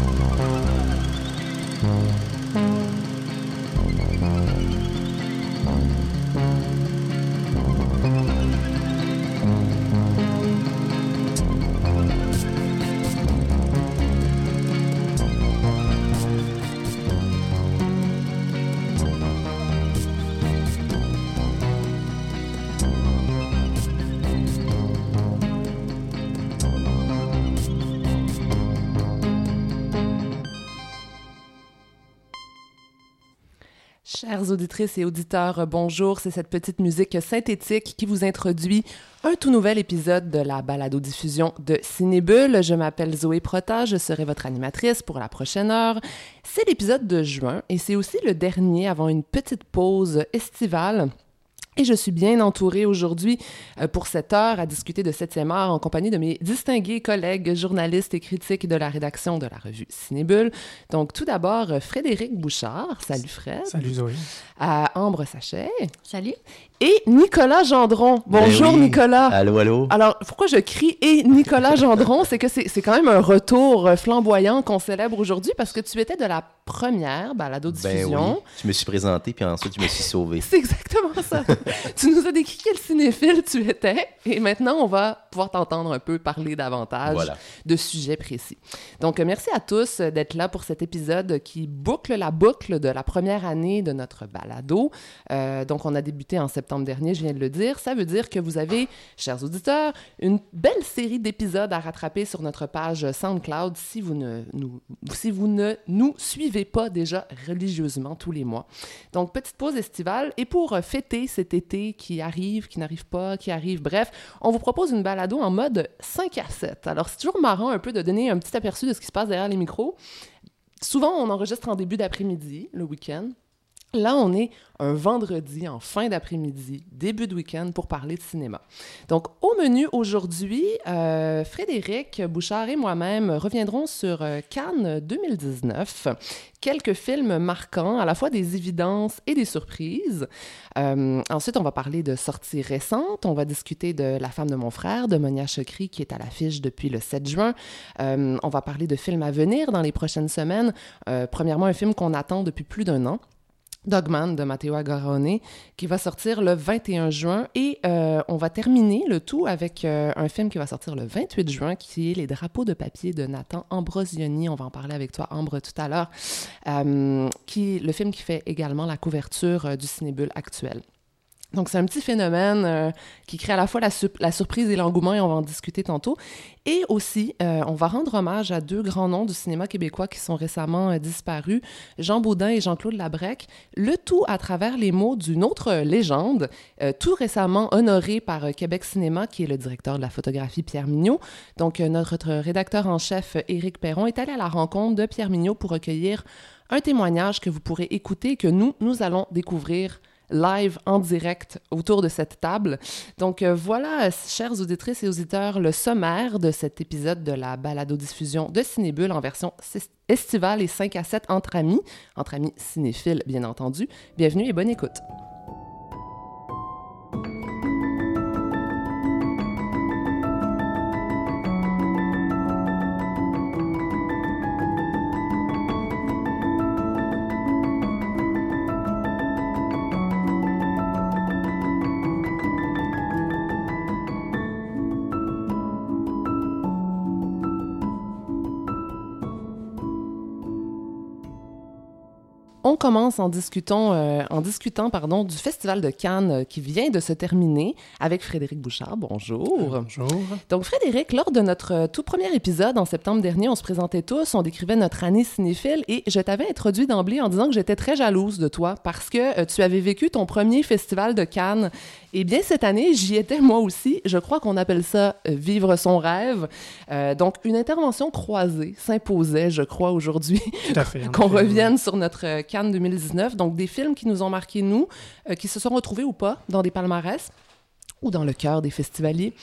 No, no. Auditrices et auditeurs, bonjour. C'est cette petite musique synthétique qui vous introduit un tout nouvel épisode de la balado-diffusion de Cinébule. Je m'appelle Zoé Prota, je serai votre animatrice pour la prochaine heure. C'est l'épisode de juin et c'est aussi le dernier avant une petite pause estivale. Et je suis bien entourée aujourd'hui euh, pour cette heure à discuter de 7e art en compagnie de mes distingués collègues journalistes et critiques de la rédaction de la revue Cinébule. Donc, tout d'abord, Frédéric Bouchard. Salut Fred. Salut Zoé. À Ambre Sachet. Salut. Et Nicolas Gendron. Bonjour Ben oui. Nicolas. Allô, allô. Alors, pourquoi je crie et Nicolas Gendron? C'est que c'est quand même un retour euh, flamboyant qu'on célèbre aujourd'hui parce que tu étais de la première balado-diffusion. Ben oui. Je me suis présenté, puis ensuite, je me suis sauvé. C'est exactement ça. tu nous as décrit quel cinéphile tu étais et maintenant, on va pouvoir t'entendre un peu parler davantage Voilà. de sujets précis. Donc, euh, merci à tous euh, d'être là pour cet épisode qui boucle la boucle de la première année de notre balado. Euh, donc, on a débuté en septembre dernier, je viens de le dire. Ça veut dire que vous avez, chers auditeurs, une belle série d'épisodes à rattraper sur notre page SoundCloud si vous ne nous, si vous ne nous suivez pas déjà religieusement tous les mois. Donc, petite pause estivale. Et pour fêter cet été qui arrive, qui n'arrive pas, qui arrive, bref, on vous propose une balado en mode 5 à 7. Alors, c'est toujours marrant un peu de donner un petit aperçu de ce qui se passe derrière les micros. Souvent, on enregistre en début d'après-midi, le week-end. Là, on est un vendredi en fin d'après-midi, début de week-end pour parler de cinéma. Donc, au menu aujourd'hui, euh, Frédéric Bouchard et moi-même reviendrons sur euh, Cannes 2019. Quelques films marquants, à la fois des évidences et des surprises. Euh, ensuite, on va parler de sorties récentes. On va discuter de La femme de mon frère, de Monia Chokri, qui est à l'affiche depuis le 7 juin. On va parler de films à venir dans les prochaines semaines. Premièrement, un film qu'on attend depuis plus d'un an. Dogman de Matteo Agarone, qui va sortir le 21 juin. Et euh, on va terminer le tout avec euh, un film qui va sortir le 28 juin, qui est Les drapeaux de papier de Nathan Ambrosioni. On va en parler avec toi, Ambre, tout à l'heure. Euh, qui, le film qui fait également la couverture du Cinébule actuel. Donc, c'est un petit phénomène euh, qui crée à la fois la, surprise et l'engouement, et on va en discuter tantôt. Et aussi, euh, on va rendre hommage à deux grands noms du cinéma québécois qui sont récemment euh, disparus, Jean Baudin et Jean-Claude Labrec, le tout à travers les mots d'une autre légende, tout récemment honoré par Québec Cinéma, qui est le directeur de la photographie Pierre Mignot. Donc, notre rédacteur en chef, Éric Perron, est allé à la rencontre de Pierre Mignot pour recueillir un témoignage que vous pourrez écouter, que nous, nous allons découvrir live en direct autour de cette table. Donc euh, voilà, chères auditrices et auditeurs, le sommaire de cet épisode de la balado-diffusion de Cinébule en version estivale et 5 à 7 entre amis, entre amis cinéphiles bien entendu. Bienvenue et bonne écoute. Commence en discutant, euh, en discutant pardon, du Festival de Cannes euh, qui vient de se terminer avec Frédéric Bouchard. Bonjour. Bonjour. Donc, Frédéric, lors de notre euh, tout premier épisode en septembre dernier, on se présentait tous, on décrivait notre année cinéphile et je t'avais introduit d'emblée en disant que j'étais très jalouse de toi parce que euh, tu avais vécu ton premier festival de Cannes. Eh bien, cette année, j'y étais moi aussi. Je crois qu'on appelle ça euh, vivre son rêve. Euh, donc, une intervention croisée s'imposait, je crois, aujourd'hui Tout à fait. en qu'on revienne sur notre euh, Cannes 2019. Donc, des films qui nous ont marqués, nous, euh, qui se sont retrouvés ou pas dans des palmarès ou dans le cœur des festivaliers.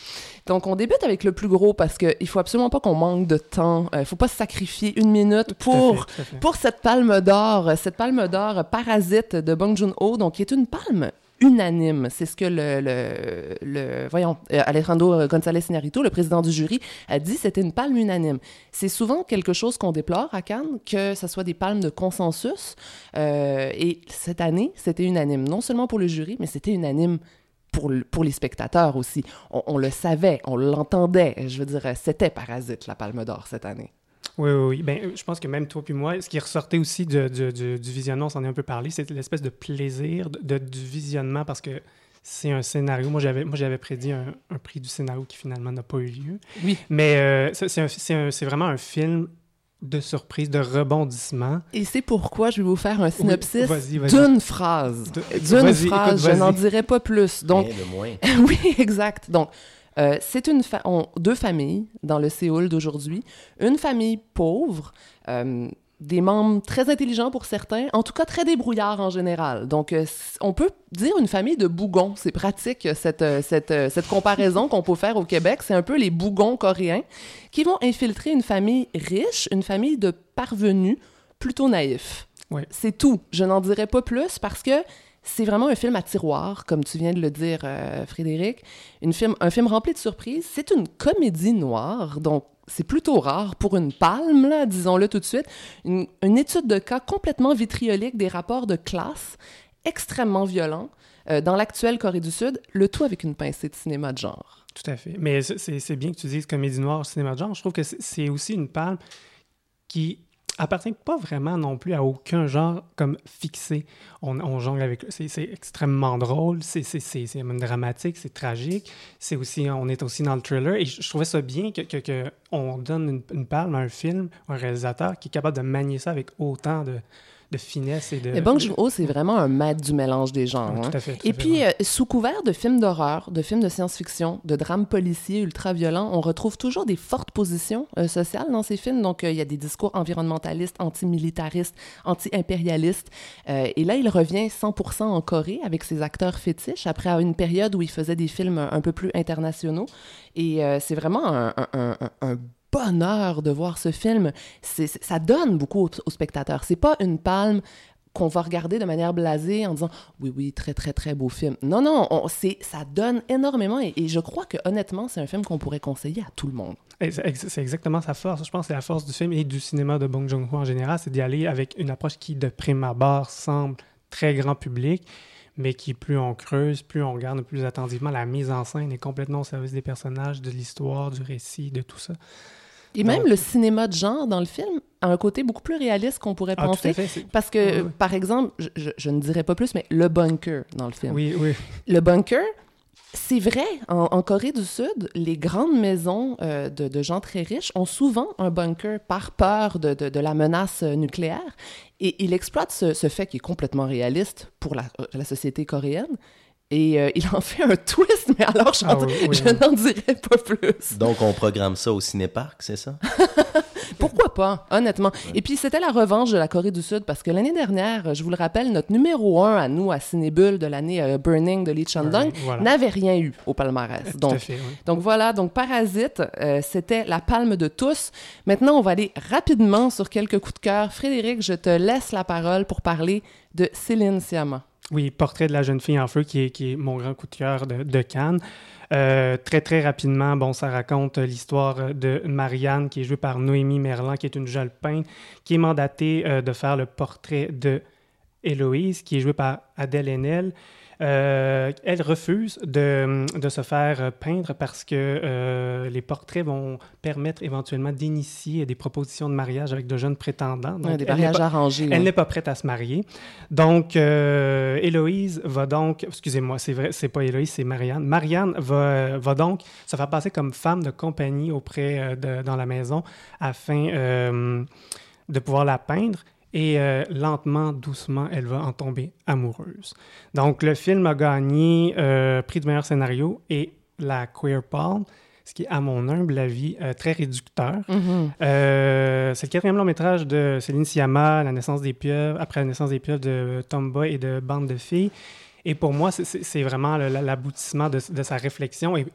Donc, on débute avec le plus gros parce qu'il faut absolument pas qu'on manque de temps. Il ne faut pas se sacrifier une minute Tout à fait, pour, tout à fait. pour cette palme d'or, euh, cette palme d'or euh, Parasite de Bong Joon-ho, donc qui est une palme unanime. C'est ce que le, voyons, euh, Alejandro González Iñárritu, le président du jury, a dit. C'était une palme unanime. C'est souvent quelque chose qu'on déplore à Cannes, que ce soit des palmes de consensus. Euh, et cette année, c'était unanime. Non seulement pour le jury, mais c'était unanime pour, pour, les spectateurs aussi. On, on le savait, on l'entendait. Je veux dire, c'était Parasite, la Palme d'Or cette année. Oui, oui, oui. Ben, je pense que même toi puis moi, ce qui ressortait aussi de, de, du visionnement, on s'en est un peu parlé, c'est l'espèce de plaisir de, du visionnement parce que c'est un scénario. Moi, j'avais, moi, j'avais prédit un, un, prix du scénario qui finalement n'a pas eu lieu. Oui. Mais euh, c'est, vraiment un film de surprise, de rebondissement. Et c'est pourquoi je vais vous faire un synopsis oui, d'une phrase. D'une phrase, écoute, je n'en dirai pas plus. Donc, de moins. oui, exact. Donc, euh, c'est une fa on, deux familles dans le Séoul d'aujourd'hui. Une famille pauvre, euh, des membres très intelligents pour certains, en tout cas très débrouillards en général. Donc, euh, on peut dire une famille de bougons. C'est pratique, cette, cette, cette comparaison qu'on peut faire au Québec. C'est un peu les bougons coréens qui vont infiltrer une famille riche, une famille de parvenus plutôt naïfs. Oui. C'est tout. Je n'en dirai pas plus parce que c'est vraiment un film à tiroir, comme tu viens de le dire, euh, Frédéric. Un film rempli de surprises. C'est une comédie noire, donc c'est plutôt rare pour une palme, disons-le tout de suite. Une, une, étude de cas complètement vitriolique des rapports de classe, extrêmement violents, euh, dans l'actuelle Corée du Sud, le tout avec une pincée de cinéma de genre. Tout à fait. Mais c'est bien que tu dises comédie noire, cinéma de genre. Je trouve que c'est aussi une palme qui appartient pas vraiment non plus à aucun genre comme fixé. On, on jongle avec... C'est extrêmement drôle, c'est même dramatique, c'est tragique. C'est aussi... On est aussi dans le thriller. Et je, je trouvais ça bien que, que, que on donne une, une, palme à un film, un réalisateur qui est capable de manier ça avec autant de de finesse et de... Mais Bong Joon-ho, c'est vraiment un maître du mélange des genres. Hein? tout à fait, tout et fait, puis, ouais. euh, sous couvert de films d'horreur, de films de science-fiction, de drames policiers ultra-violents, on retrouve toujours des fortes positions euh, sociales dans ces films. Donc, euh, il y a des discours environnementalistes, antimilitaristes, anti-impérialistes. Et là, il revient 100% en Corée avec ses acteurs fétiches, après une période où il faisait des films un peu plus internationaux. Et c'est vraiment un, un, un, un bonheur de voir ce film. Ça donne beaucoup aux, aux spectateurs. C'est pas une palme qu'on va regarder de manière blasée en disant oui, oui, très, très, très beau film. Non, non, on, ça donne énormément et, je crois que honnêtement, c'est un film qu'on pourrait conseiller à tout le monde. C'est exactement sa force. Je pense que c'est la force du film et du cinéma de Bong Joon-ho en général, c'est d'y aller avec une approche qui, de prime abord, semble très grand public, mais qui, plus on creuse, plus on regarde plus attentivement, la mise en scène est complètement au service des personnages, de l'histoire, du récit, de tout ça. Et même le cinéma de genre dans le film a un côté beaucoup plus réaliste qu'on pourrait ah, penser. Fait, parce que, oui. par exemple, je, je, je, ne dirais pas plus, mais le bunker dans le film. Oui, oui. Le bunker, c'est vrai, en, en, Corée du Sud, les grandes maisons euh, de, de, gens très riches ont souvent un bunker par peur de, de, de la menace nucléaire. Et il exploite ce, ce, fait qui est complètement réaliste pour la, la société coréenne. Et euh, il en fait un twist, mais alors je, ah, oui, oui, je oui. n'en dirai pas plus. Donc on programme ça au cinéparc, c'est ça? Pourquoi pas, honnêtement. Et puis c'était la revanche de la Corée du Sud parce que l'année dernière, je vous le rappelle, notre numéro un à nous, à Cinébulle, de l'année euh, Burning de Lee Chandong, voilà. n'avait rien eu au palmarès. Donc, fait, donc voilà, donc Parasite, euh, c'était la palme de tous. Maintenant, on va aller rapidement sur quelques coups de cœur. Frédéric, je te laisse la parole pour parler de Céline Sciamma. Oui, Portrait de la jeune fille en feu, qui est, qui est mon grand coup de cœur de, de Cannes. Euh, très, très rapidement, bon, ça raconte l'histoire de Marianne, qui est jouée par Noémie Merlan, qui est une jeune peintre, qui est mandatée euh, de faire le portrait de Héloïse, qui est jouée par Adèle Haenel. Euh, elle refuse de, de, se faire peindre parce que euh, les portraits vont permettre éventuellement d'initier des propositions de mariage avec de jeunes prétendants. Donc, ouais, des mariages arrangés. Elle n'est pas prête à se marier. Donc, euh, Héloïse va donc, excusez-moi, c'est vrai, c'est pas Héloïse, c'est Marianne. Marianne va, va donc se faire passer comme femme de compagnie auprès de, dans la maison afin de pouvoir la peindre et euh, lentement, doucement, elle va en tomber amoureuse. Donc, le film a gagné euh, prix du meilleur scénario et la Queer Palm, ce qui est, à mon humble avis, euh, très réducteur. Mm -hmm. c'est le quatrième long métrage de Céline Sciamma, La naissance des pieuvres, après la naissance des pieuvres de Tomboy et de Bande de filles. Et pour moi, c'est vraiment l'aboutissement de, de, sa réflexion et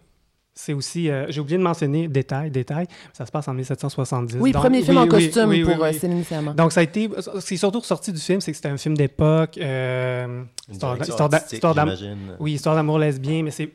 c'est aussi, euh, j'ai oublié de mentionner, détail, détail, ça se passe en 1770. Oui, Donc, premier film oui, en oui, costume oui, oui, pour euh, oui. Céline Sciamma. Donc, ça a été, c'est surtout ressorti du film, c'est que c'était un film d'époque, euh, histoire, d'amour, oui, histoire d'amour lesbien, mais c'est,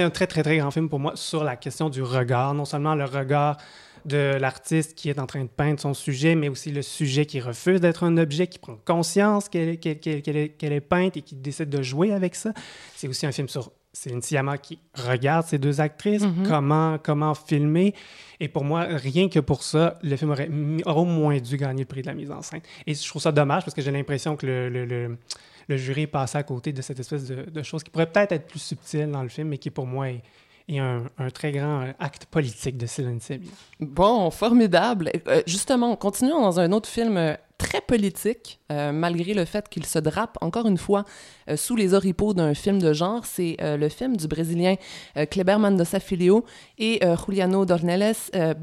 un très, très, très grand film pour moi sur la question du regard, non seulement le regard de l'artiste qui est en train de peindre son sujet, mais aussi le sujet qui refuse d'être un objet, qui prend conscience est, est, qu'elle est peinte et qui décide de jouer avec ça. C'est aussi un film sur Céline Sciamma qui regarde ces deux actrices, Mhm. comment, comment filmer. Et pour moi, rien que pour ça, le film aurait, au moins dû gagner le prix de la mise en scène. Et je trouve ça dommage parce que j'ai l'impression que le, le, le, le jury est passé à côté de cette espèce de, de chose qui pourrait peut-être être plus subtile dans le film, mais qui pour moi est, est un, un très grand euh, acte politique de Céline Sciamma. Bon, formidable. Euh, justement, continuons dans un autre film euh, très politique, euh, malgré le fait qu'il se drape, encore une fois, euh, sous les oripeaux d'un film de genre. C'est euh, le film du Brésilien Kleber Mendonça Filho et Juliano Dornelles, euh,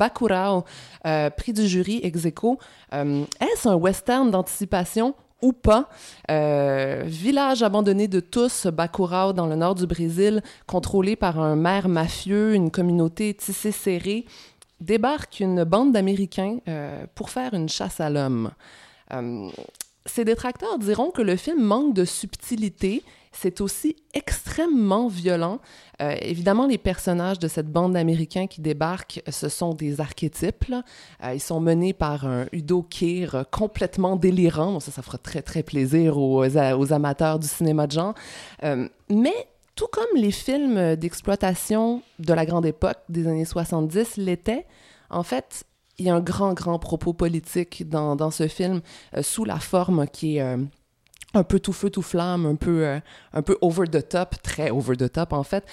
prix du jury ex aequo. Est-ce un western d'anticipation ou pas? Village abandonné de tous, Bacurau, dans le nord du Brésil, contrôlé par un maire mafieux, une communauté tissée serrée, débarque une bande d'Américains pour faire une chasse à l'homme. Euh, ses détracteurs diront que le film manque de subtilité. C'est aussi extrêmement violent. Euh, évidemment, les personnages de cette bande d'Américains qui débarquent, ce sont des archétypes. Euh, ils sont menés par un Udo Kier euh, complètement délirant. Bon, ça, ça fera très, très plaisir aux, amateurs du cinéma de genre. Euh, mais tout comme les films d'exploitation de la grande époque des années 70 l'étaient, en fait, il y a un grand, grand propos politique dans, dans ce film, euh, sous la forme qui est euh, un peu tout feu, tout flamme, un peu, euh, un peu over the top, très over the top en fait.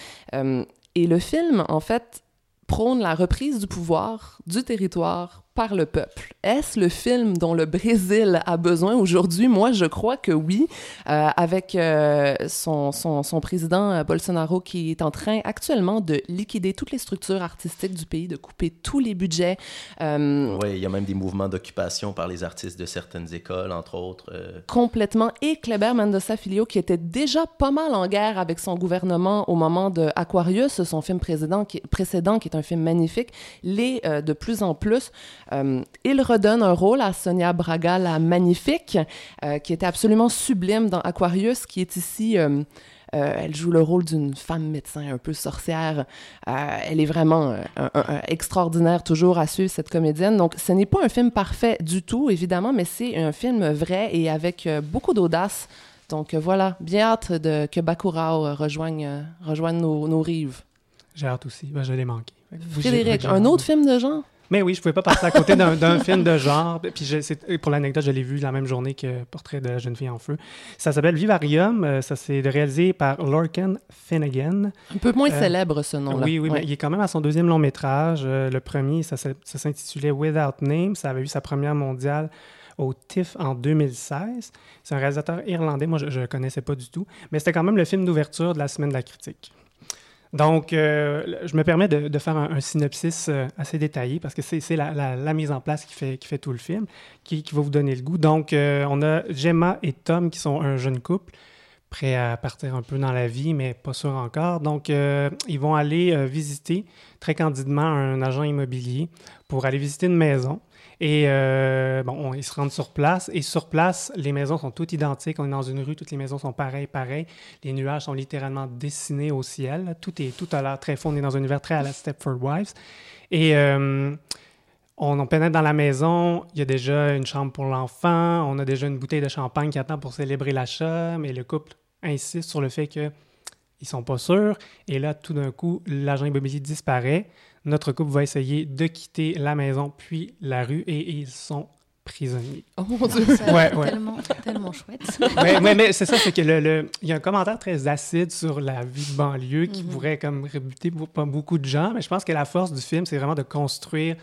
Et le film, en fait, prône la reprise du pouvoir, du territoire par le peuple. Est-ce le film dont le Brésil a besoin aujourd'hui? Moi, je crois que oui, euh, avec euh, son, son, son président euh, Bolsonaro qui est en train actuellement de liquider toutes les structures artistiques du pays, de couper tous les budgets. Euh, Oui, il y a même des mouvements d'occupation par les artistes de certaines écoles, entre autres. complètement. Et Kleber Mendonça Filho, qui était déjà pas mal en guerre avec son gouvernement au moment de Aquarius, son film précédent qui, précédent, qui est un film magnifique, l'est de plus en plus. Euh, il redonne un rôle à Sonia Braga, la magnifique, euh, qui était absolument sublime dans Aquarius, qui est ici... euh, elle joue le rôle d'une femme médecin un peu sorcière. Euh, elle est vraiment euh, un- un- un extraordinaire, toujours à suivre, cette comédienne. Donc, ce n'est pas un film parfait du tout, évidemment, mais c'est un film vrai et avec beaucoup d'audace. Donc, voilà, bien hâte de, que Bacurau euh, rejoigne, rejoigne nos, nos rives. J'ai hâte aussi, ben, je l'ai manqué. Frédéric, un autre film de genre? Mais oui, je pouvais pas passer à côté d'un film de genre. Puis je- pour l'anecdote, je l'ai vu la même journée que Portrait de la jeune fille en feu. Ça s'appelle Vivarium. euh, Ça s'est réalisé par Lorcan Finnegan. Un peu moins Euh, célèbre, ce nom-là. Oui, oui, Ouais. mais il est quand même à son deuxième long métrage. Euh, le premier, ça s'intitulait Without Name. Ça avait eu sa première mondiale au TIFF en 2016. C'est un réalisateur irlandais. Moi, je ne connaissais pas du tout. Mais c'était quand même le film d'ouverture de la Semaine de la critique. Donc, euh, je me permets de, faire un, synopsis euh, assez détaillé parce que c'est la, mise en place qui fait, tout le film, qui, va vous donner le goût. Donc, euh, on a Gemma et Tom qui sont un jeune couple, prêts à partir un peu dans la vie, mais pas sûr encore. Donc, ils vont aller visiter très candidement un agent immobilier pour aller visiter une maison. Et euh, bon, on- ils se rendent sur place. Et sur place, les maisons sont toutes identiques. On est dans une rue, toutes les maisons sont pareilles, pareilles. Les nuages sont littéralement dessinés au ciel. Tout, est, tout a l'air très faux. On est dans un univers très à la Stepford Wives. Et euh, on, on pénètre dans la maison. Il y a déjà une chambre pour l'enfant. On a déjà une bouteille de champagne qui attend pour célébrer l'achat. Mais le couple insiste sur le fait que ils sont pas sûrs. Et là, tout d'un coup, l'agent immobilier disparaît. Notre couple va essayer de quitter la maison puis la rue et ils sont prisonniers. Oh mon Dieu! Ça a Ouais, l'air ouais. Tellement, tellement chouette. mais, mais, mais c'est ça, c'est que le, le- il y a un commentaire très acide sur la vie de banlieue qui Mhm. pourrait comme rebuter pour pas beaucoup de gens, mais je pense que la force du film, c'est vraiment de construire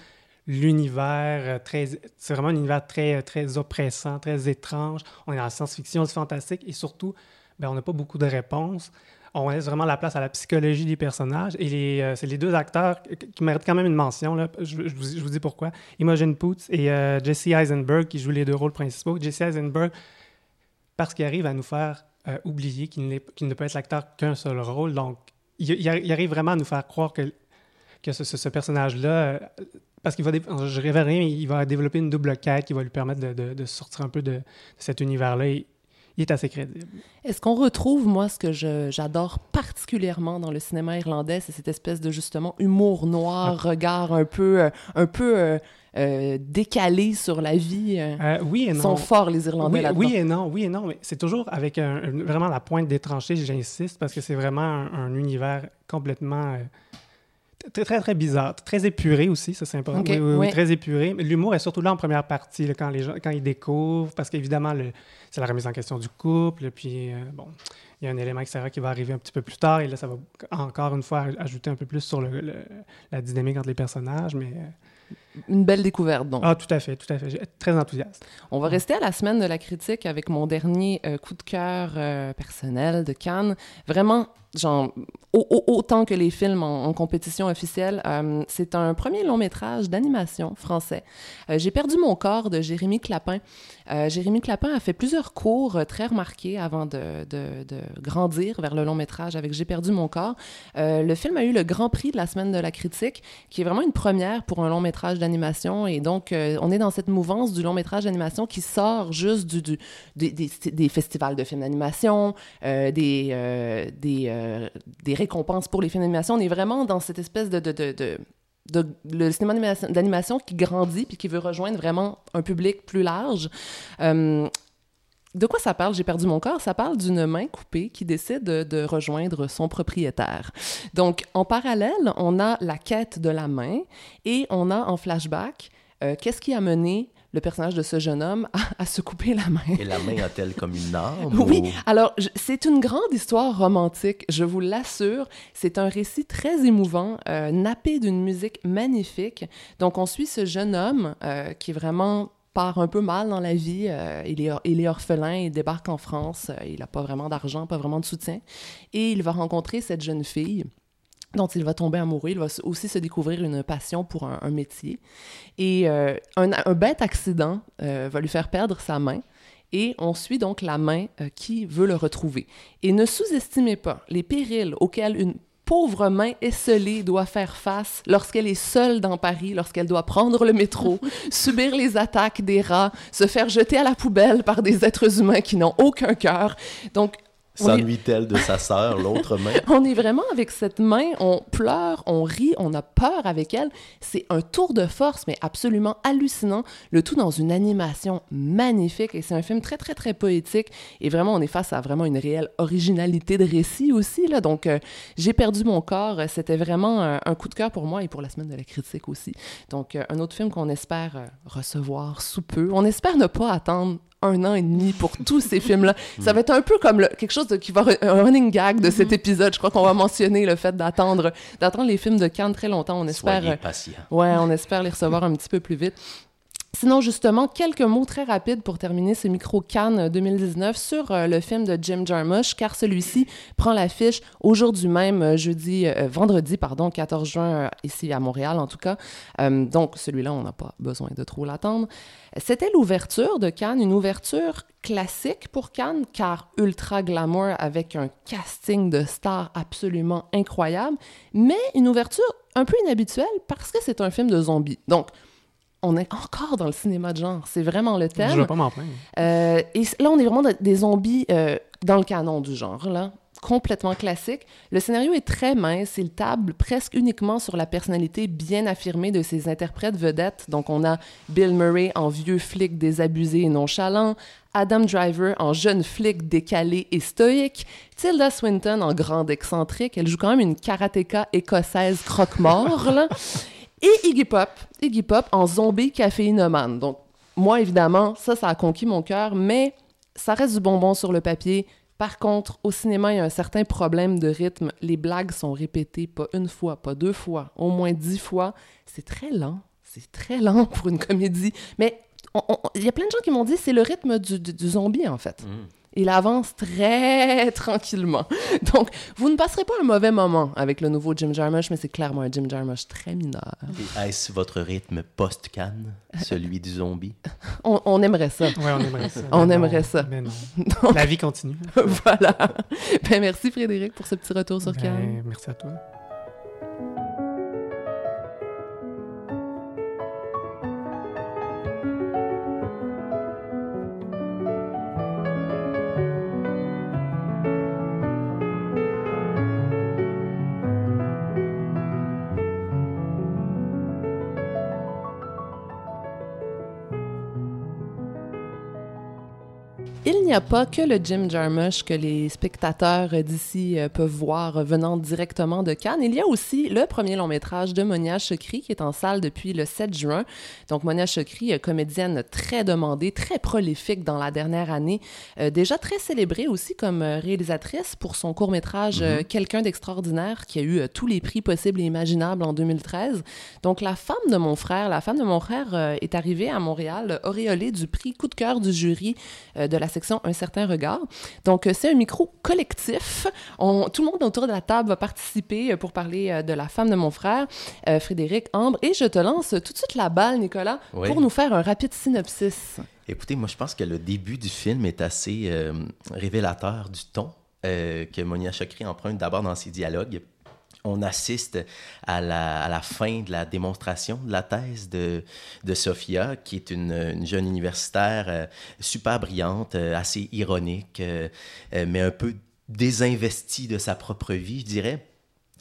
l'univers euh, très... C'est vraiment un univers très, très oppressant, très étrange. On est dans la science-fiction, c'est fantastique, et surtout, ben, on n'a pas beaucoup de réponses. On laisse vraiment la place à la psychologie des personnages. Et euh, c'est les deux acteurs qui- méritent quand même une mention. Je, vous, dis pourquoi. Imogen Poots et euh, Jesse Eisenberg qui jouent les deux rôles principaux. Jesse Eisenberg, parce qu'il arrive à nous faire euh, oublier qu'il, ne peut être l'acteur qu'un seul rôle. Donc, il, arrive vraiment à nous faire croire que, ce, personnage-là, parce qu'il va, je il va développer une double quête qui va lui permettre de, sortir un peu de, cet univers-là. Il, est assez crédible. Est-ce qu'on retrouve, moi, ce que j'adore particulièrement dans le cinéma irlandais, c'est cette espèce de, justement, humour noir, regard un peu, euh, un peu euh, euh, décalé sur la vie. oui et non. sont forts, les Irlandais, oui, là-dedans. Oui et non, oui et non, mais c'est toujours avec vraiment la pointe d'étrangeté, j'insiste, parce que c'est vraiment un, univers complètement très, très, très bizarre. Très épuré aussi, ça c'est important. oui, oui, très épuré. L'humour est surtout là en première partie, quand, les gens, quand ils découvrent, parce qu'évidemment, c'est la remise en question du couple, puis euh, bon, il y a un élément extérieur qui va arriver un petit peu plus tard, et là, ça va encore une fois ajouter un peu plus sur le, la dynamique entre les personnages, mais... Euh, une belle découverte, donc. Ah, tout à fait, tout à fait. Très enthousiaste. On va rester à la semaine de la critique avec mon dernier euh, coup de cœur personnel de Cannes. Vraiment, genre, autant que les films en, compétition officielle. Euh, c'est un premier long métrage d'animation français. Euh, J'ai perdu mon corps de Jérémy Clapin. Euh, Jérémy Clapin a fait plusieurs cours très remarqués avant de, de, grandir vers le long métrage avec J'ai perdu mon corps. le film a eu le Grand Prix de la semaine de la critique, qui est vraiment une première pour un long métrage d'animation. Et donc, on est dans cette mouvance du long métrage d'animation qui sort juste des, des, festivals de films d'animation, des, des euh, des récompenses pour les films d'animation. On est vraiment dans cette espèce de, de, de, le cinéma d'animation qui grandit puis qui veut rejoindre vraiment un public plus large. Euh, de quoi ça parle? J'ai perdu mon corps. Ça parle d'une main coupée qui décide de, rejoindre son propriétaire. Donc, en parallèle, on a la quête de la main et on a en flashback euh, qu'est-ce qui a mené le personnage de ce jeune homme à, se couper la main. Et la main a-t-elle comme une arme? Oui, alors c'est une grande histoire romantique, je vous l'assure. C'est un récit très émouvant, euh, nappé d'une musique magnifique. Donc on suit ce jeune homme euh, qui est vraiment part un peu mal dans la vie. Euh, il, est, il est orphelin, il débarque en France, il n'a pas vraiment d'argent, pas vraiment de soutien. Et il va rencontrer cette jeune fille dont il va tomber amoureux. Il va aussi se découvrir une passion pour un, métier. Et euh, un, bête accident euh, va lui faire perdre sa main. Et on suit donc la main euh, qui veut le retrouver. Et ne sous-estimez pas les périls auxquels une pauvre main esselée doit faire face lorsqu'elle est seule dans Paris, lorsqu'elle doit prendre le métro, subir les attaques des rats, se faire jeter à la poubelle par des êtres humains qui n'ont aucun cœur. Donc, S'ennuie-t-elle de sa sœur, l'autre main? on est vraiment avec cette main, on pleure, on rit, on a peur avec elle. C'est un tour de force, mais absolument hallucinant. Le tout dans une animation magnifique. Et c'est un film très, très, très poétique. Et vraiment, on est face à vraiment une réelle originalité de récit aussi. Là. Donc, euh, J'ai perdu mon corps. C'était vraiment un, coup de cœur pour moi et pour la semaine de la critique aussi. Donc, euh, un autre film qu'on espère euh, recevoir sous peu. On espère ne pas attendre un an et demi pour tous ces films-là. Ça va être un peu comme quelque chose qui va un running gag de cet mm-hmm. épisode. Je crois qu'on va mentionner le fait d'attendre d'attendre les films de Cannes très longtemps. On espère. Soyez patient. Ouais, on espère les recevoir un petit peu plus vite. Sinon, justement, quelques mots très rapides pour terminer ce micro Cannes 2019 sur euh, le film de Jim Jarmusch, car celui-ci prend l'affiche aujourd'hui même, euh, jeudi, euh, vendredi, pardon, 14 juin, ici à Montréal en tout cas. donc, celui-là, on n'a pas besoin de trop l'attendre. C'était l'ouverture de Cannes, une ouverture classique pour Cannes, car ultra glamour avec un casting de stars absolument incroyable, mais une ouverture un peu inhabituelle parce que c'est un film de zombies. Donc, on est encore dans le cinéma de genre. C'est vraiment le thème. Je vais pas m'en plaindre. Euh, et là, on est vraiment des zombies euh, dans le canon du genre, là. Complètement classique. Le scénario est très mince. Il table presque uniquement sur la personnalité bien affirmée de ses interprètes vedettes. Donc, on a Bill Murray en vieux flic désabusé et nonchalant, Adam Driver en jeune flic décalé et stoïque, Tilda Swinton en grande excentrique. Elle joue quand même une karatéka écossaise croque-mort, là. Et Iggy Pop, Iggy Pop en zombie caféinomane. Donc, moi, évidemment, ça, ça a conquis mon cœur, mais ça reste du bonbon sur le papier. Par contre, au cinéma, il y a un certain problème de rythme. Les blagues sont répétées pas une fois, pas deux fois, au moins dix fois. C'est très lent. C'est très lent pour une comédie. Mais il y a plein de gens qui m'ont dit c'est le rythme du, zombie, en fait. Mm. Il avance très tranquillement. Donc, vous ne passerez pas un mauvais moment avec le nouveau Jim Jarmusch, mais c'est clairement un Jim Jarmusch très mineur. Et est-ce votre rythme post-Cannes, celui du zombie? On, on aimerait ça. Oui, on aimerait ça. On mais aimerait non, ça. Mais non. Donc, La vie continue. voilà. Ben, merci Frédéric pour ce petit retour sur Ben, Cannes. merci à toi. N'y a pas que le Jim Jarmusch que les spectateurs d'ici euh, peuvent voir venant directement de Cannes. Il y a aussi le premier long métrage de Monia Chokri qui est en salle depuis le 7 juin. Donc Monia Chokri, euh, comédienne très demandée, très prolifique dans la dernière année, euh, déjà très célébrée aussi comme réalisatrice pour son court métrage Mhm. Quelqu'un d'extraordinaire qui a eu tous les prix possibles et imaginables en 2013. Donc la femme de mon frère, la femme de mon frère euh, est arrivée à Montréal auréolée du prix coup de cœur du jury euh, de la section Un certain regard. Donc, euh, c'est un micro collectif. On- tout le monde autour de la table va participer euh, pour parler euh, de la femme de mon frère, euh, Frédéric Ambre. Et je te lance tout de suite la balle, Nicolas, Oui. pour nous faire un rapide synopsis. Écoutez, moi, je pense que le début du film est assez euh, révélateur du ton euh, que Monia Chokri emprunte d'abord dans ses dialogues. On assiste à la, à la fin de la démonstration de la thèse de, de Sophia, qui est une, une jeune universitaire euh, super brillante, euh, assez ironique, euh, mais un peu désinvestie de sa propre vie, je dirais.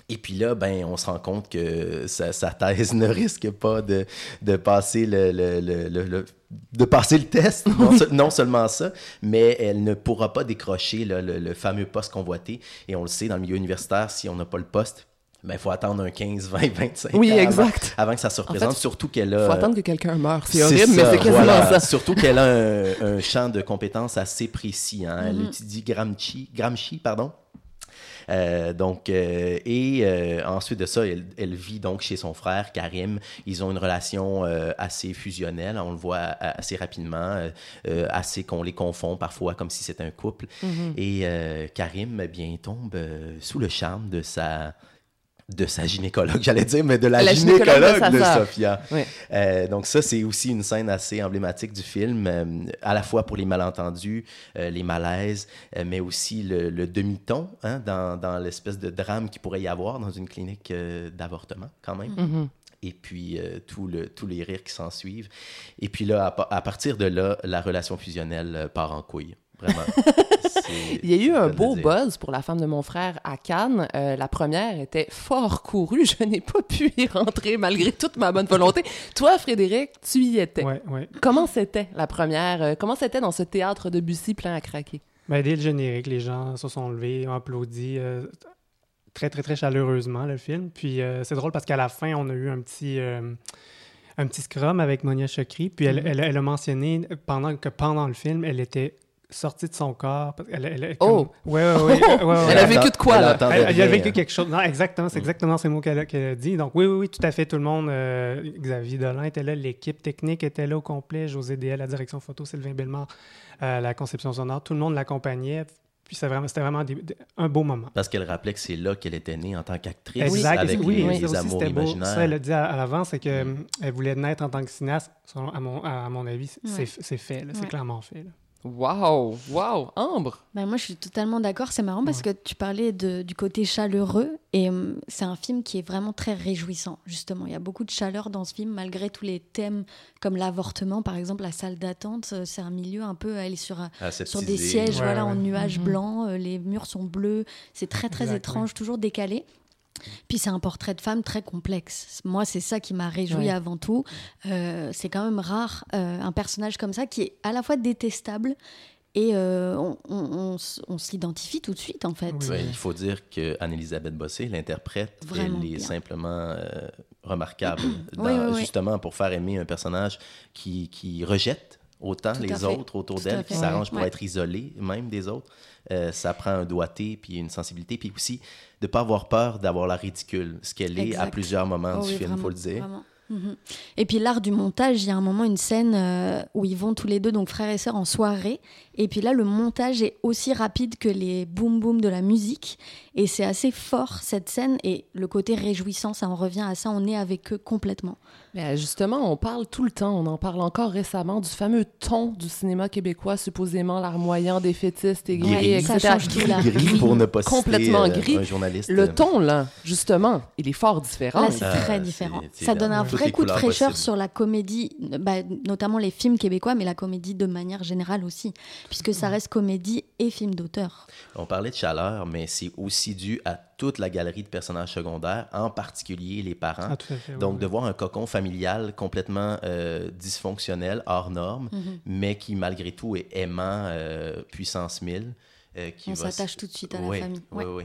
Et puis là, ben, on se rend compte que sa, thèse ne risque pas de, de passer le, le- le- le- de passer le test. Non, se- non seulement ça, mais elle ne pourra pas décrocher le, le fameux poste convoité. Et on le sait, dans le milieu universitaire, si on n'a pas le poste, ben, il faut attendre un 15, 20, 25 Oui, ans avant- exact. Avant, que ça se représente. fait, surtout qu'elle Il a... faut attendre que quelqu'un meure. C'est horrible, mais c'est quasiment voilà. ça. Surtout qu'elle a un, un champ de compétences assez précis. hein. Elle Mhm. étudie Gramsci, Gramsci pardon. Euh, donc, euh, et euh, ensuite de ça, elle, elle vit donc chez son frère Karim. Ils ont une relation assez fusionnelle, on le voit assez rapidement, assez qu'on les confond parfois comme si c'était un couple. Mhm. Et Karim, eh bien, tombe sous le charme de sa de sa gynécologue, j'allais dire, mais de la, La gynécologue de gynécologue de. Sophia. Oui. Euh, donc ça, c'est aussi une scène assez emblématique du film, euh, à la fois pour les malentendus, euh, les malaises, mais aussi le, le demi-ton hein, dans, dans l'espèce de drame qu'il pourrait y avoir dans une clinique d'avortement quand même. Mhm. Et puis euh, tout le, tous les rires qui s'en suivent. Et puis là, à, à partir de là, la relation fusionnelle part en couille. Vraiment. Il y a eu un beau buzz pour la femme de mon frère à Cannes. Euh, la première était fort courue. Je n'ai pas pu y rentrer malgré toute ma bonne volonté. Toi, Frédéric, tu y étais. Ouais, ouais. Comment c'était la première? Euh, Comment c'était dans ce théâtre de Bussy plein à craquer? Ben, dès le générique, les gens se sont levés, ont applaudi euh, très, très, très chaleureusement le film. Puis euh, c'est drôle parce qu'à la fin, on a eu un petit, euh, un petit scrum avec Monia Chokri. Puis elle, Mhm. elle, elle a mentionné pendant, que pendant le film, elle était sortie de son corps. parce qu'elle- elle- elle- Oh! comme- Ouais, ouais, ouais, ouais, ouais, ouais. Elle a vécu de quoi, elle là? Elle, elle a vécu quelque chose. Non, exactement, c'est Mm. exactement ces mots qu'elle a, dit. Donc, oui, oui, oui, tout à fait. Tout le monde, euh, Xavier Dolin était là, l'équipe technique était là au complet, José DL, la direction photo, Sylvain Bellemare, euh, la conception sonore, tout le monde l'accompagnait. Puis c'était vraiment, c'était vraiment des- des- un beau moment. Parce qu'elle rappelait que c'est là qu'elle était née en tant qu'actrice, Exact. avec oui, les, oui, les aussi, amours c'était beau. imaginaires. Ça, elle a dit à, à l'avant, c'est qu'elle Mm. voulait naître en tant que cinéaste. Selon- à, mon, à mon avis, c'est, Ouais. c'est- c'est fait, c'est clairement fait. là. Wow! Wow! Ambre! Ben, moi, je suis totalement d'accord. C'est marrant parce que tu parlais de- du côté chaleureux et hum, c'est un film qui est vraiment très réjouissant, justement. Il y a beaucoup de chaleur dans ce film, malgré tous les thèmes comme l'avortement, par exemple, la salle d'attente. euh, C'est un milieu un peu, elle est sur, un- sur des sièges Ouais, voilà, ouais. en nuages Mhm. blancs, euh, les murs sont bleus. C'est très, très Exact, étrange, toujours décalé. Puis c'est un portrait de femme très complexe. Moi, c'est ça qui m'a réjoui Ouais. avant tout. Euh, c'est quand même rare euh, un personnage comme ça qui est à la fois détestable et euh, on, on- on s- on s'identifie tout de suite en fait. Oui. Ouais, il faut dire que Anne-Elisabeth Bossé, l'interprète, elle est bien. simplement euh, remarquable. dans- Oui, oui, oui. Justement, pour faire aimer un personnage qui, qui rejette autant Tout les fait. autres autour d'elle, qui fait. s'arrange pour Ouais. être isolé même des autres. Euh, ça prend un doigté, puis une sensibilité, puis aussi de ne pas avoir peur d'avoir la ridicule, ce qu'elle est à plusieurs moments Oh du oui, film, il vraiment, faut le dire. vraiment. Mhm. Et puis l'art du montage, il y a un moment, une scène euh, où ils vont tous les deux, donc frères et sœurs, en soirée. Et puis là, le montage est aussi rapide que les boum boum de la musique. Et c'est assez fort cette scène. Et le côté réjouissant, ça en revient à ça. On est avec eux complètement. Mais justement, on parle tout le temps, on en parle encore récemment, du fameux ton du cinéma québécois, supposément larmoyant, défaitiste, aigri, Gris. etc. Ça change tout, là. Gris pour ne pas citer, Complètement euh, gris. un journaliste. Le ton, là, justement, il est fort différent. Là, c'est Ah, très différent. Ça donne un vrai coup de fraîcheur sur la comédie, bah, notamment les films québécois, mais la comédie de manière générale aussi, puisque ça reste comédie et film d'auteur. On parlait de chaleur, mais c'est aussi dû à toute la galerie de personnages secondaires, en particulier les parents. Ah, tout à fait. oui, Donc, oui. de voir un cocon familial complètement euh, dysfonctionnel, hors norme, Mhm. mais qui, malgré tout, est aimant, euh, puissance 1000. euh, qui On s'attache tout de suite à la Oui, famille. Oui, Ouais. oui.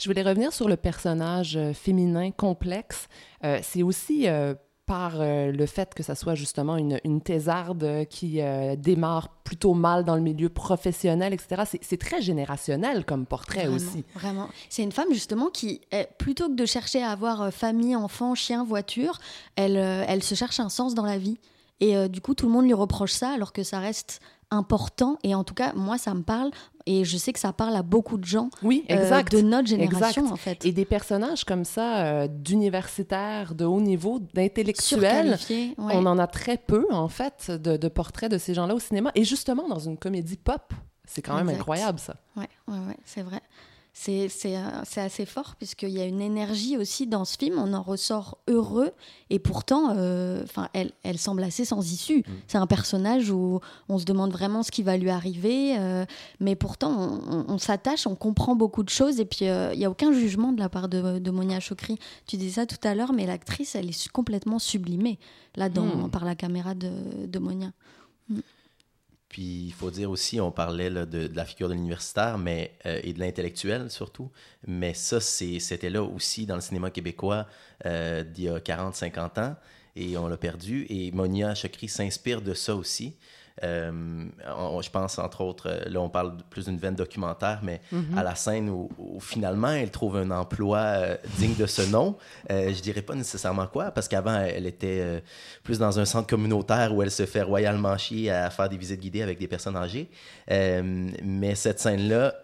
Je voulais revenir sur le personnage féminin complexe. Euh, c'est aussi euh, par euh, le fait que ça soit justement une, une thésarde euh, qui euh, démarre plutôt mal dans le milieu professionnel, etc. C'est- très générationnel comme portrait Vraiment, aussi. Vraiment. C'est une femme justement qui, est- plutôt que de chercher à avoir famille, enfant, chien, voiture, elle, elle se cherche un sens dans la vie. Et euh, du coup, tout le monde lui reproche ça alors que ça reste important. Et en tout cas, moi, ça me parle. Et je sais que ça parle à beaucoup de gens Oui, euh, exact. de notre génération, Exact. en fait. Et des personnages comme ça, euh, d'universitaires, de haut niveau, d'intellectuels, ouais. on en a très peu, en fait, de, de portraits de ces gens-là au cinéma. Et justement, dans une comédie pop, c'est quand même Exact. incroyable, ça. Ouais, ouais, ouais, c'est vrai. C'est euh, c'est assez fort puisqu'il y a une énergie aussi dans ce film. On en ressort heureux et pourtant, euh, elle, elle semble assez sans issue. C'est un personnage où on se demande vraiment ce qui va lui arriver, euh, mais pourtant on, on- on s'attache, on comprend beaucoup de choses et puis euh, il n'y a aucun jugement de la part de, de Monia Chokri. Tu disais ça tout à l'heure, mais l'actrice, elle est complètement sublimée là dans, Hmm. par la caméra de, de Monia. Puis il faut dire aussi, on parlait de, la figure de l'universitaire mais, euh, et de l'intellectuel surtout, mais ça, c'était là aussi dans le cinéma québécois euh, d'il y a 40-50 ans et on l'a perdu. Et Monia Chokri s'inspire de ça aussi. Euh, on- je pense entre autres, euh, là on parle plus d'une veine documentaire, mais à la scène où, où finalement elle trouve un emploi euh, digne de ce nom, je dirais pas nécessairement quoi, parce qu'avant elle était plus dans un centre communautaire où elle se fait royalement chier à faire des visites guidées avec des personnes âgées. Mais cette scène-là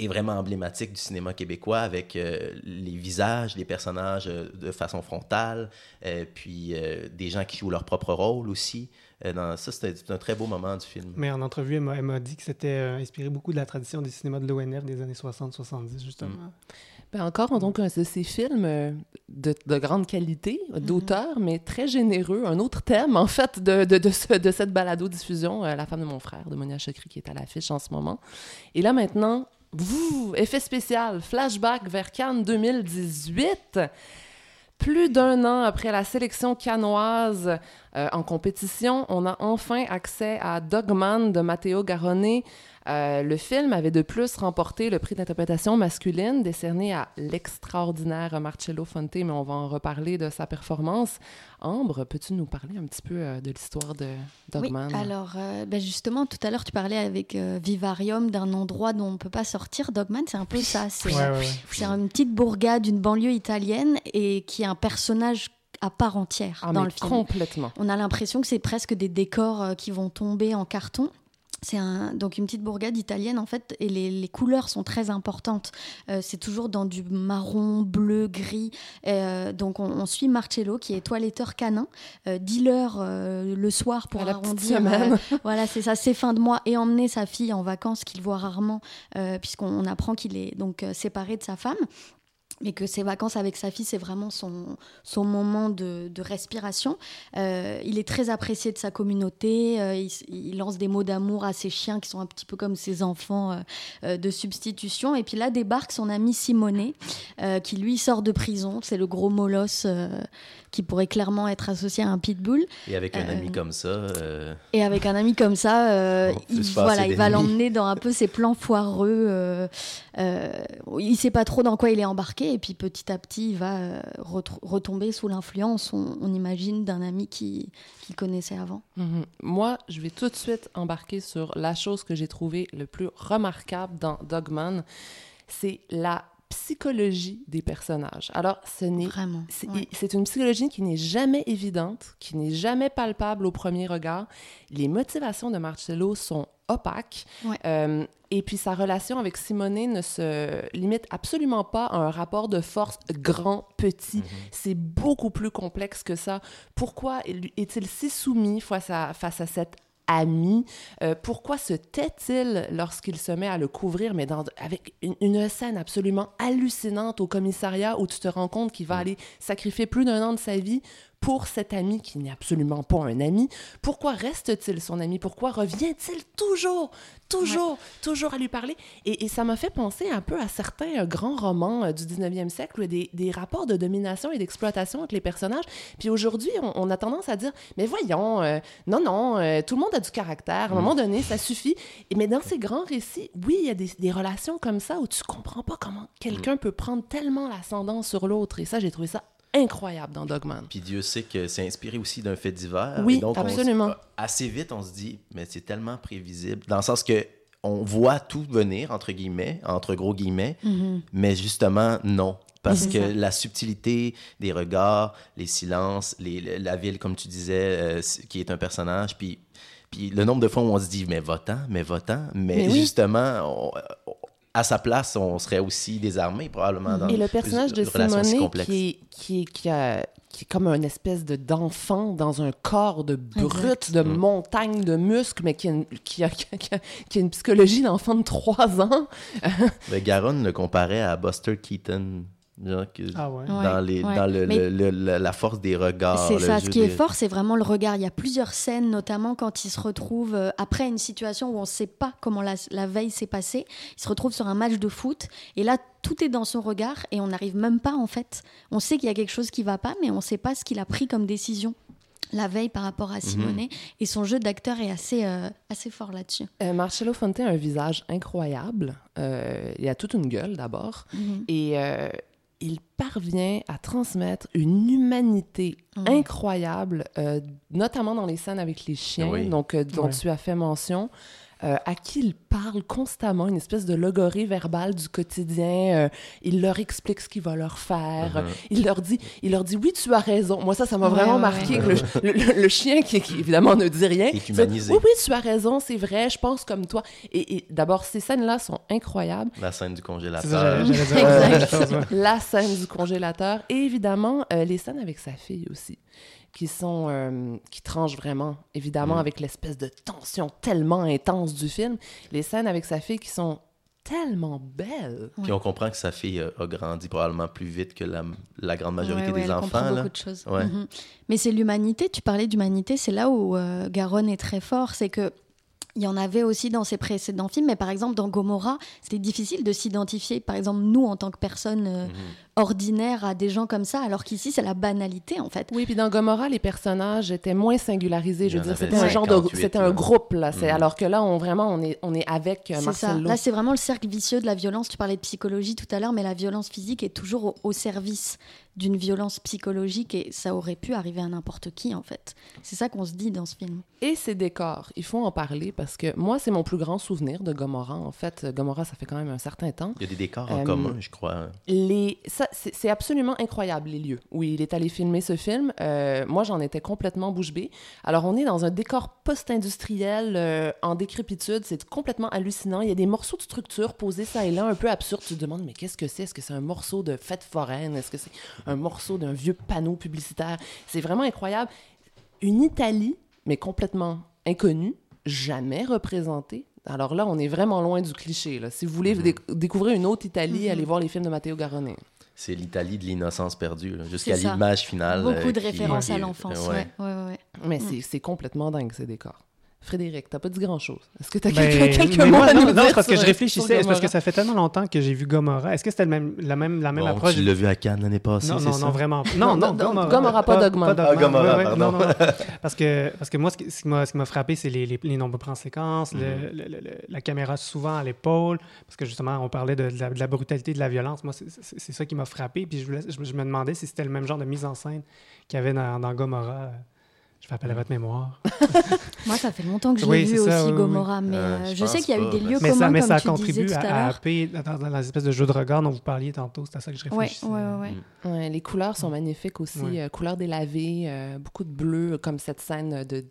est vraiment emblématique du cinéma québécois avec euh, les visages des personnages euh, de façon frontale, euh, puis des gens qui jouent leur propre rôle aussi. Euh, dans, ça, c'était un très beau moment du film. Mais en entrevue, elle m'a- dit que c'était euh, inspiré beaucoup de la tradition du cinéma de l'ONR des années 60-70, justement. Ben encore, donc, un de ces films euh, de, de grande qualité, d'auteur, mais très généreux. Un autre thème, en fait, de, de, de, ce- de cette balado-diffusion, euh, La femme de mon frère, de Monia Chokri, qui est à l'affiche en ce moment. Et là, maintenant, vous, effet spécial, flashback vers Cannes 2018. Plus d'un an après la sélection cannoise euh, en compétition, on a enfin accès à Dogman de Matteo Garrone. Euh, le film avait de plus remporté le prix d'interprétation masculine décerné à l'extraordinaire Marcello Fonte, mais on va en reparler de sa performance. Ambre, peux-tu nous parler un petit peu euh, de l'histoire de Dogman? Oui, alors euh, ben justement, tout à l'heure, tu parlais avec euh, Vivarium d'un endroit dont on ne peut pas sortir. Dogman, c'est un peu ça. C'est Ouais, ouais, ouais. c'est une petite bourgade, une banlieue italienne et qui est un personnage à part entière Ah, dans le film. complètement. On a l'impression que c'est presque des décors euh, qui vont tomber en carton. C'est un, donc une petite bourgade italienne en fait et les, les couleurs sont très importantes. Euh, c'est toujours dans du marron, bleu, gris. Euh, donc on, on suit Marcello qui est toiletteur canin, euh, dealer le soir pour À arrondir. voilà, c'est ça, c'est fin de mois et emmener sa fille en vacances qu'il voit rarement puisqu'on on apprend qu'il est donc séparé de sa femme. Mais que ses vacances avec sa fille, c'est vraiment son, son moment de, de respiration. Euh, il est très apprécié de sa communauté. euh, il, lance des mots d'amour à ses chiens qui sont un petit peu comme ses enfants euh, de substitution. Et puis là débarque son ami Simonet, qui lui sort de prison. C'est le gros molosse qui pourrait clairement être associé à un pitbull. Et avec un Euh, ami comme ça, euh, Et avec un ami comme ça, euh, il, voilà, il va l'emmener dans un peu ses plans foireux. Euh, euh, il sait pas trop dans quoi il est embarqué, et puis petit à petit, il va euh, retomber sous l'influence, on, on imagine, d'un ami qui qu'il connaissait avant. Mhm. Moi, je vais tout de suite embarquer sur la chose que j'ai trouvée le plus remarquable dans Dogman. C'est la psychologie des personnages. Alors, ce n'est Vraiment. c'est ouais. c'est une psychologie qui n'est jamais évidente, qui n'est jamais palpable au premier regard. Les motivations de Marcello sont opaques. Ouais. Euh, et puis sa relation avec Simonet ne se limite absolument pas à un rapport de force grand-petit. C'est beaucoup plus complexe que ça. Pourquoi est- est-il si soumis face à, face à cette ami? Euh, pourquoi se tait-il lorsqu'il se met à le couvrir, mais dans, avec une, une scène absolument hallucinante au commissariat où tu te rends compte qu'il va aller sacrifier plus d'un an de sa vie pour cet ami qui n'est absolument pas un ami? Pourquoi reste-t-il son ami? Pourquoi revient-il toujours, toujours, toujours à lui parler? Et, et ça m'a fait penser un peu à certains euh, grands romans euh, du 19e siècle des, des rapports de domination et d'exploitation entre les personnages. Puis aujourd'hui, on, on a tendance à dire, mais voyons, euh, non, non, euh, tout le monde a du caractère. À un moment donné, ça suffit. Et, mais dans ces grands récits, oui, il y a des, des relations comme ça où tu comprends pas comment quelqu'un peut prendre tellement l'ascendant sur l'autre. Et ça, j'ai trouvé ça incroyable dans Dogman. Puis Dieu sait que c'est inspiré aussi d'un fait divers. Oui, Et donc, on absolument. assez vite, on se dit, mais c'est tellement prévisible. Dans le sens que on voit tout venir, entre guillemets, entre gros guillemets, mais justement, non. Parce C'est que ça. la subtilité des regards, les silences, les- la ville, comme tu disais, euh, qui est un personnage, puis, puis le nombre de fois où on se dit, mais votant, mais votant, mais, Mais oui. justement, on- à sa place, on serait aussi désarmé, probablement. Dans Et le personnage de Simonet, qui est, qui, est, qui, a- qui est comme un espèce de d'enfant dans un corps de brut, Exact. de montagne de muscles, mais qui a une, qui a, qui a- qui a une psychologie d'enfant de 3 ans. Mais Garonne le comparait à Buster Keaton. Genre que- Ah ouais. Dans, les, ouais. dans le, Mais- le- le- la force des regards. C'est ça, ce qui est fort, c'est vraiment le regard. Il y a plusieurs scènes, notamment quand il se retrouve euh, après une situation où on ne sait pas comment la, la veille s'est passée. Il se retrouve sur un match de foot et là, tout est dans son regard et on n'arrive même pas en fait. On sait qu'il y a quelque chose qui va pas, mais on ne sait pas ce qu'il a pris comme décision la veille par rapport à Simonet. Et son jeu d'acteur est assez, euh, assez fort là-dessus. Euh, Marcello Fonte a un visage incroyable. Euh, il a toute une gueule d'abord. Mhm. Et euh, il parvient à transmettre une humanité Mhm. incroyable, euh, notamment dans les scènes avec les chiens, Oui. donc, euh, dont Ouais. tu as fait mention. Euh, à qui il parle constamment, une espèce de logorée verbale du quotidien. euh, il leur explique ce qu'il va leur faire. Mhm. Il leur dit, il leur dit oui, tu as raison. Moi, ça, ça m'a Ouais, vraiment ouais, marqué. ouais. que Le, le- le chien qui, qui, évidemment ne dit rien. Qui est dit, humanisé. Oui, oui, tu as raison, c'est vrai. Je pense comme toi. Et, et d'abord, ces scènes-là sont incroyables. La scène du congélateur. Exact. La scène du congélateur et évidemment euh, les scènes avec sa fille aussi, qui sont euh, qui tranchent vraiment évidemment Mm. avec l'espèce de tension tellement intense du film. Les scènes avec sa fille qui sont tellement belles. Puis on comprend que sa fille a, a grandi probablement plus vite que la, la grande majorité Ouais, ouais, des elle comprend enfants. Là. beaucoup de choses. Ouais. Mhm. Mais c'est l'humanité, tu parlais d'humanité, c'est là où euh, Garonne est très fort, c'est que il y en avait aussi dans ses précédents films, mais par exemple dans Gomorrah, c'était difficile de s'identifier, par exemple nous en tant que personnes euh, Mhm. Ordinaires à des gens comme ça, alors qu'ici c'est la banalité en fait. Oui, puis dans Gomorrah, les personnages étaient moins singularisés. Je veux dire, c'était un genre de, 58, c'était un groupe là. C'est Mhm. alors que là, on vraiment, on est, on est avec euh, ça. Marcelo. Là, c'est vraiment le cercle vicieux de la violence. Tu parlais de psychologie tout à l'heure, mais la violence physique est toujours au, au service d'une violence psychologique et ça aurait pu arriver à n'importe qui en fait. C'est ça qu'on se dit dans ce film. Et ses décors, il faut en parler parce que moi, c'est mon plus grand souvenir de Gomorrah. En fait, Gomorrah, ça fait quand même un certain temps. Il y a des décors en Euh, commun, je crois. Les, ça, c'est absolument incroyable, les lieux où il est allé filmer ce film. Euh, moi, j'en étais complètement bouche bée. Alors, on est dans un décor post-industriel euh, en décrépitude. C'est complètement hallucinant. Il y a des morceaux de structure posés ça et là, un peu absurdes. Tu te demandes, mais qu'est-ce que c'est? Est-ce que c'est un morceau de fête foraine? Est-ce que c'est un morceau d'un vieux panneau publicitaire? C'est vraiment incroyable. Une Italie, mais complètement inconnue, jamais représentée. Alors là, on est vraiment loin du cliché. Là. Si vous voulez dé- découvrir une autre Italie, Mhm. allez voir les films de Matteo Garrone. C'est l'Italie de l'innocence perdue, jusqu'à l'image finale. Beaucoup euh, de qui- références qui- à l'enfance. ouais. Ouais. Ouais, ouais, Mais Mm. c'est- c'est complètement dingue, ces décors. Frédéric, t'as pas dit grand-chose. Est-ce que t'as Ben, quelques, mots moi, à non, nous non, dire c'est parce que je réfléchissais. C'est parce que ça fait tellement longtemps que j'ai vu Gomorrah? Est-ce que c'était même, la même, la même Bon, approche? tu l'as vu à Cannes l'année passée, Non, non, ça? non, vraiment. Non, Non, non, non, Gomorrah. Gomorrah, pas. Dogman. Ah, Gomorrah, Ouais, ouais, pardon. non, non. Parce que, parce que moi, ce qui, ce qui m'a ce qui m'a frappé, c'est les, les, les nombreux plans séquences, le- Mhm. le- le- le- la caméra souvent à l'épaule, parce que justement, on parlait de, de la, de la brutalité, de la violence. Moi, c'est- c'est c'est ça qui m'a frappé. Puis je, voulais- je, me- je me demandais si c'était le même genre de mise en scène qu'il y avait dans, dans Gomorrah. Je fais appel à votre mémoire. Moi, ça fait longtemps que je Oui, l'ai vu ça, aussi, oui, Gomorrah, mais Euh, euh, je je sais qu'il y a eu des lieux Mais communs, ça, mais comme ça tu contribue disais tout à à, payer dans, dans les espèces de jeux de regard dont vous parliez tantôt. C'est à ça que je réfléchissais. ouais, ouais, ouais. Mm. Ouais, les couleurs sont magnifiques aussi. Ouais. euh, couleurs délavées, euh, beaucoup de bleu, comme cette scène de,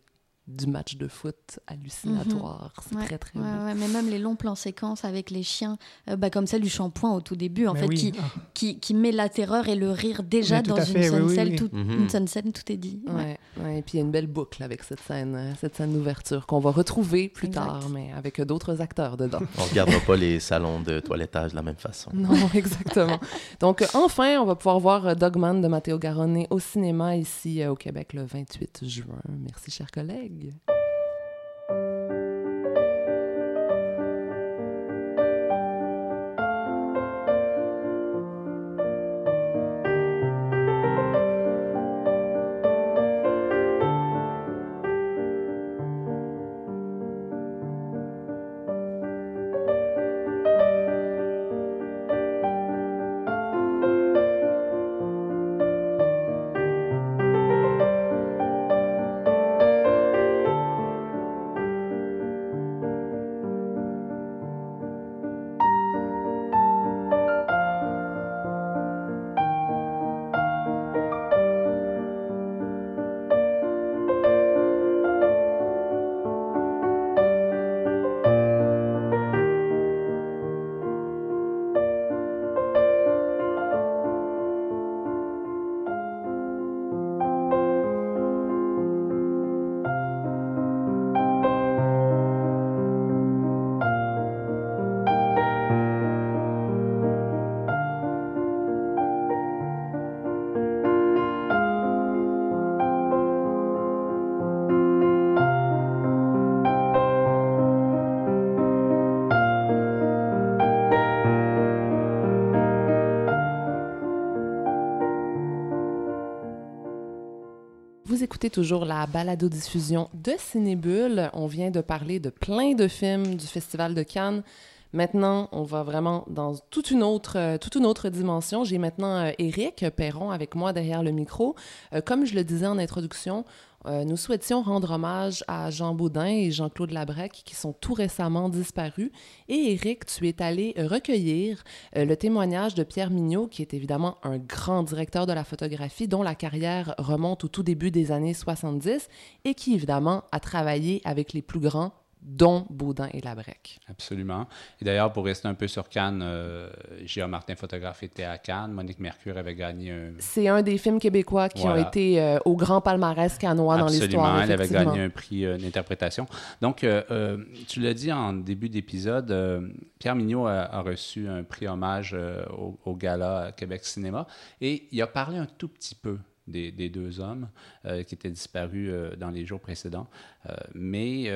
du match de foot hallucinatoire. C'est Ouais, très, très ouais, beau. ouais, mais même les longs plans séquences avec les chiens, euh, bah, comme celle du shampoing au tout début, en Mais fait, oui. qui, Ah. qui, qui met la terreur et le rire déjà dans une fait, oui, tout, Mhm. une scène, scène, tout est dit. Ouais. Ouais, ouais, et puis il y a une belle boucle avec cette scène, euh, cette scène d'ouverture qu'on va retrouver plus Exact. tard, mais avec d'autres acteurs dedans. On regardera pas les salons de toilettage de la même façon. Non, exactement. Donc, enfin, on va pouvoir voir euh, Dogman de Matteo Garone au cinéma ici euh, au Québec le 28 juin. Merci, chers collègues. Vous écoutez toujours la balado-diffusion de Cinébule. On vient de parler de plein de films du Festival de Cannes. Maintenant, on va vraiment dans toute une autre, euh, dimension. J'ai maintenant euh, Éric Perron avec moi derrière le micro. Euh, comme je le disais en introduction, euh, nous souhaitions rendre hommage à Jean Baudin et Jean-Claude Labrec qui sont tout récemment disparus. Et Éric, tu es allé euh, recueillir euh, le témoignage de Pierre Mignot, qui est évidemment un grand directeur de la photographie dont la carrière remonte au tout début des années 70 et qui évidemment a travaillé avec les plus grands dont Baudin et Labrec. Absolument. Et d'ailleurs, pour rester un peu sur Cannes, euh, G.A. Martin, photographe, était à Cannes. Monique Mercure avait gagné un. C'est un des films québécois qui Voilà. ont été euh, au grand palmarès cannois dans l'histoire. Absolument, elle avait gagné un prix euh, d'interprétation. Donc, euh, tu l'as dit en début d'épisode, Pierre Mignot a, a reçu un prix hommage au, au gala Québec Cinéma et il a parlé un tout petit peu des, des deux hommes euh, qui étaient disparus euh, dans les jours précédents. Euh, mais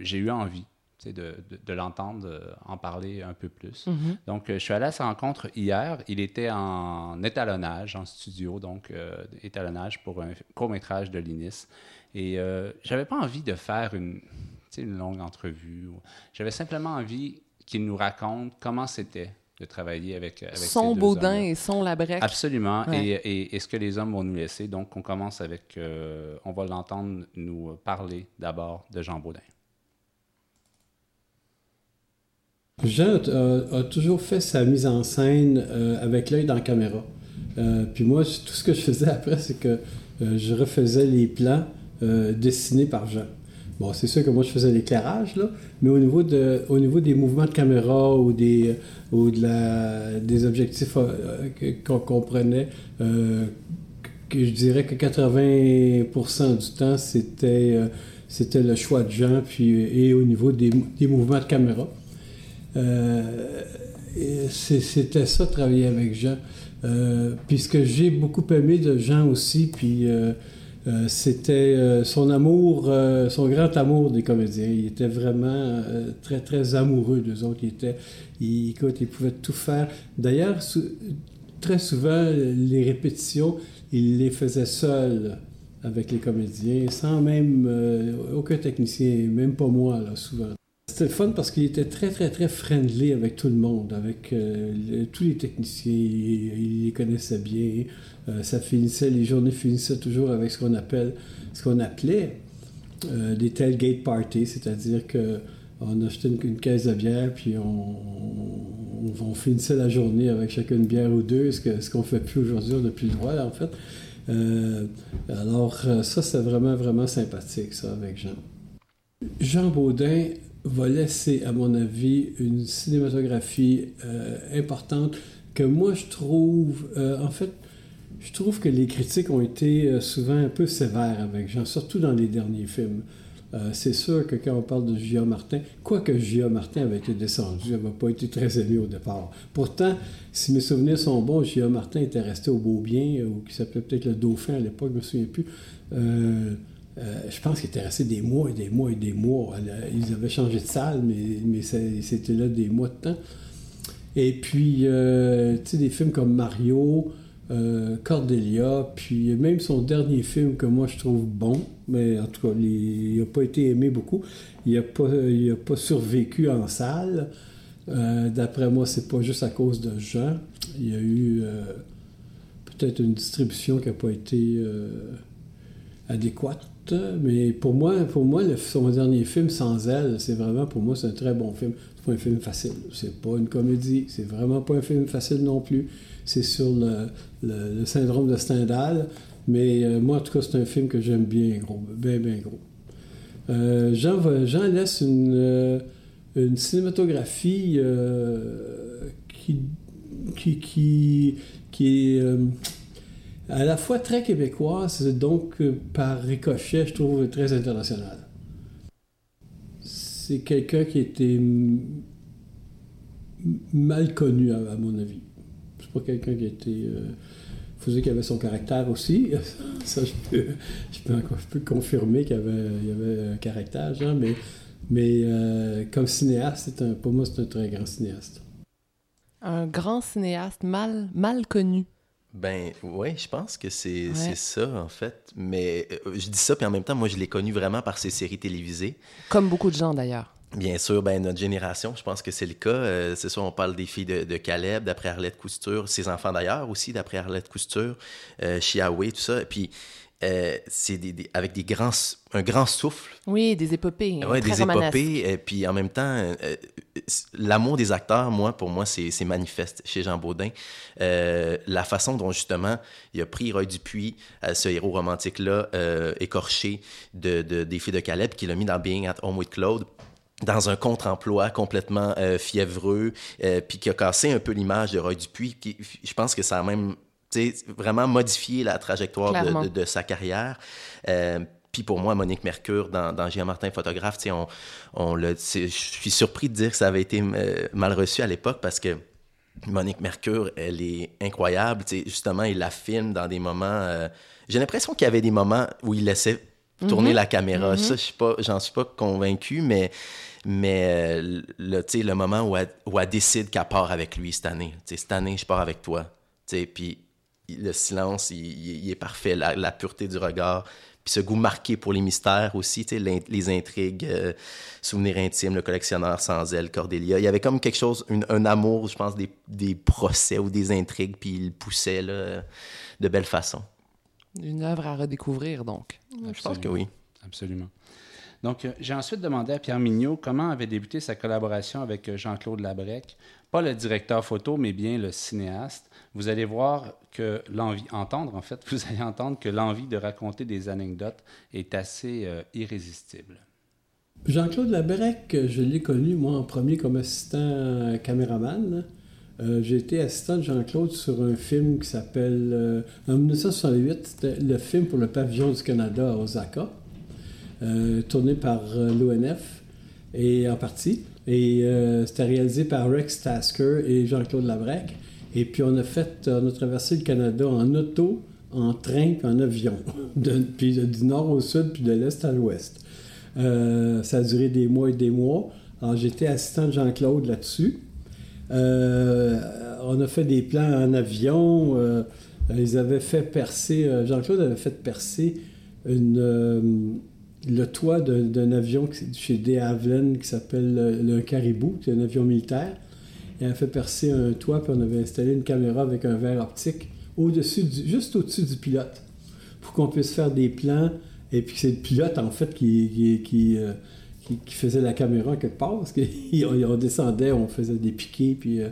j'ai eu envie de, de- de l'entendre en parler un peu plus. Mhm. Donc, je suis allé à sa rencontre hier. Il était en étalonnage, en studio, donc euh, étalonnage pour un court-métrage de l'INIS. Et euh, j'avais pas envie de faire une, une longue entrevue. J'avais simplement envie qu'il nous raconte comment c'était de travailler avec, avec ces Son deux Baudin et son Labrec. Absolument. Ouais. Et, et, et ce que les hommes vont nous laisser. Donc, on commence avec, euh, on va l'entendre nous parler d'abord de Jean Baudin. Jean a, a toujours fait sa mise en scène euh, avec l'œil dans la caméra. Euh, puis moi, tout ce que je faisais après, c'est que euh, je refaisais les plans euh, dessinés par Jean. Bon, c'est sûr que moi, je faisais l'éclairage, là, mais au niveau, de, au niveau des mouvements de caméra ou des, ou de la, des objectifs euh, qu'on comprenait, euh, je dirais que 80% du temps, c'était euh, c'était le choix de Jean, puis, et au niveau des, des mouvements de caméra. Euh, C'était ça, travailler avec Jean. Euh, puis ce que j'ai beaucoup aimé de Jean aussi, puis euh, c'était euh, son amour, euh, son grand amour des comédiens. Il était vraiment très, très amoureux d'eux autres. Il était, écoute, il pouvait tout faire. D'ailleurs, très souvent, les répétitions, il les faisait seul avec les comédiens, sans même aucun technicien, même pas moi, là, souvent. C'était fun parce qu'il était très, très, très friendly avec tout le monde, avec tous les techniciens. Il, les connaissait bien. Euh, ça finissait, les journées finissaient toujours avec ce qu'on appelle, ce qu'on appelait euh, des tailgate parties, c'est-à-dire que on achetait une, caisse de bière, puis on, finissait la journée avec chacun une bière ou deux, ce qu'on ce qu'on fait plus aujourd'hui, on n'a plus le droit, en fait. alors, ça, c'est vraiment, vraiment sympathique, ça, avec Jean. Jean Baudin va laisser, à mon avis, une cinématographie euh, importante que moi je trouve, euh, en fait, je trouve que les critiques ont été euh, souvent un peu sévères avec Jean, surtout dans les derniers films. c'est sûr que quand on parle de J.A. Martin, quoique J.A. Martin avait été descendu, elle n'a pas été très aimé au départ. Pourtant, si mes souvenirs sont bons, J.A. Martin était resté au Beau Bien, ou qui s'appelait peut-être le Dauphin à l'époque, je ne me souviens plus. Euh, je pense qu'il était resté des mois et des mois et des mois. Ils avaient changé de salle, mais, c'était là des mois de temps. Et puis, euh, tu sais, des films comme Mario, euh, Cordelia, puis même son dernier film que moi je trouve bon, mais en tout cas, il n'a pas été aimé beaucoup. Il n'a pas, survécu en salle. D'après moi, c'est pas juste à cause de Jean. Il y a eu peut-être une distribution qui n'a pas été adéquate mais pour moi, pour moi son dernier film, Sans elle, c'est vraiment, pour moi, c'est un très bon film. C'est pas un film facile. C'est pas une comédie. C'est vraiment pas un film facile non plus. C'est sur le, syndrome de Stendhal. Mais euh, moi, en tout cas, c'est un film que j'aime bien gros. Bien, bien gros. Euh, Jean, laisse une, euh, cinématographie qui, qui, qui, est à la fois très québécoise, donc par ricochet, je trouve très international. C'est quelqu'un qui était mal connu, à, mon avis. C'est pas quelqu'un qui était. Euh, il faut dire qu'il avait son caractère aussi. Ça, je peux, je peux, confirmer qu'il avait, il avait un caractère, genre, mais, mais euh, comme cinéaste, un, pour moi, c'est un très grand cinéaste. Un grand cinéaste mal, mal connu. Ben oui, je pense que c'est ça en fait. Mais euh, je dis ça, puis en même temps, moi je l'ai connu vraiment par ses séries télévisées. Comme beaucoup de gens d'ailleurs. Bien sûr, ben notre génération, je pense que c'est le cas. Euh, c'est ça, on parle des filles de, Caleb, d'après Arlette Cousture, ses enfants d'ailleurs aussi, d'après Arlette Cousture, euh, Chiaoui, tout ça. Puis euh, c'est avec des grands, un grand souffle. Oui, des épopées. Oui, des épopées. Et puis en même temps, euh, l'amour des acteurs, moi, pour moi, c'est manifeste chez Jean Baudin. Euh, la façon dont justement il a pris Roy Dupuis, ce héros romantique-là, écorché de, de, des filles de Caleb, qu'il a mis dans Being at Home with Claude dans un contre-emploi complètement fiévreux, puis qui a cassé un peu l'image de Roy Dupuis. Qui, je pense que ça a même vraiment modifier la trajectoire de, sa carrière. Euh, puis pour moi, Monique Mercure, dans, dans Jean Martin photographe, on, on le, je suis surpris de dire que ça avait été euh, mal reçu à l'époque parce que Monique Mercure, elle est incroyable. justement, il la filme dans des moments. Euh, j'ai l'impression qu'il y avait des moments où il laissait tourner mhm. la caméra. Ça, je suis pas, j'en suis pas convaincu, mais mais le, le moment où elle, où elle décide qu'elle part avec lui cette année. cette année, je pars avec toi. Puis le silence, il, est parfait, la, pureté du regard, puis ce goût marqué pour les mystères aussi, les intrigues, euh, souvenirs intimes, le collectionneur sans elle, Cordélia. Il y avait comme quelque chose, un amour, je pense, des, procès ou des intrigues, puis il poussait là, de belle façon. Une œuvre à redécouvrir, donc. Je pense que oui. Absolument. Donc, euh, j'ai ensuite demandé à Pierre Mignot comment avait débuté sa collaboration avec euh, Jean-Claude Labrec, pas le directeur photo, mais bien le cinéaste vous allez voir que l'envie, entendre en fait, vous allez entendre que l'envie de raconter des anecdotes est assez euh, irrésistible. Jean-Claude Labrec, je l'ai connu, moi, en premier comme assistant caméraman. J'ai été assistant de Jean-Claude sur un film qui s'appelle, en 1968, c'était le film pour le pavillon du Canada à Osaka, tourné par l'ONF, et en partie. Et c'était réalisé par Rex Tasker et Jean-Claude Labrec. Et puis on a fait, on a traversé le Canada en auto, en train en avion, puis du nord au sud puis de l'est à l'ouest. Euh, ça a duré des mois et des mois. Alors j'étais assistant de Jean-Claude là-dessus. Euh, on a fait des plans en avion. Euh, ils avaient fait percer, Jean-Claude avait fait percer une, le toit d'un avion chez De Havilland qui s'appelle le, Caribou, qui est un avion militaire. Et elle a fait percer un toit, puis on avait installé une caméra avec un verre optique au-dessus, juste au-dessus du pilote, pour qu'on puisse faire des plans. Et puis c'est le pilote, en fait, qui, qui, euh, qui, faisait la caméra quelque part, parce qu'on descendait, on faisait des piquets. Puis, euh,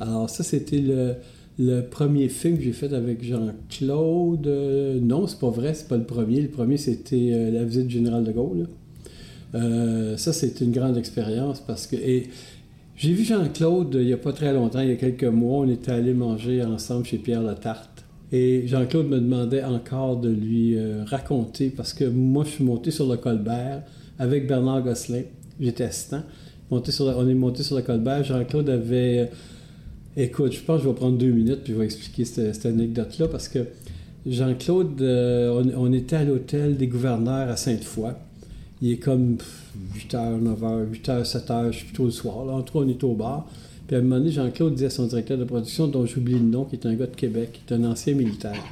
alors ça, c'était le, le, premier film que j'ai fait avec Jean-Claude. Euh, non, c'est pas vrai, c'est pas le premier. Le premier, c'était La visite du général de Gaulle. ça, c'était une grande expérience parce que... J'ai vu Jean-Claude il n'y a pas très longtemps, il y a quelques mois, on était allé manger ensemble chez Pierre Latarte. Et Jean-Claude me demandait encore de lui euh, raconter, parce que moi, je suis monté sur le Colbert avec Bernard Gosselin. J'étais assistant. Monté sur on est monté sur le Colbert. Jean-Claude avait. Écoute, je pense que je vais prendre deux minutes puis je vais expliquer cette, anecdote-là parce que Jean-Claude, euh, on, était à l'hôtel des gouverneurs à Sainte-Foy. Il est comme 8h, 9h, 8h, 7h, je suis plutôt le soir. Là. En tout cas, on est au bar. Puis à un moment donné, Jean-Claude dit à son directeur de production, dont j'oublie le nom, qui est un gars de Québec, qui est un ancien militaire,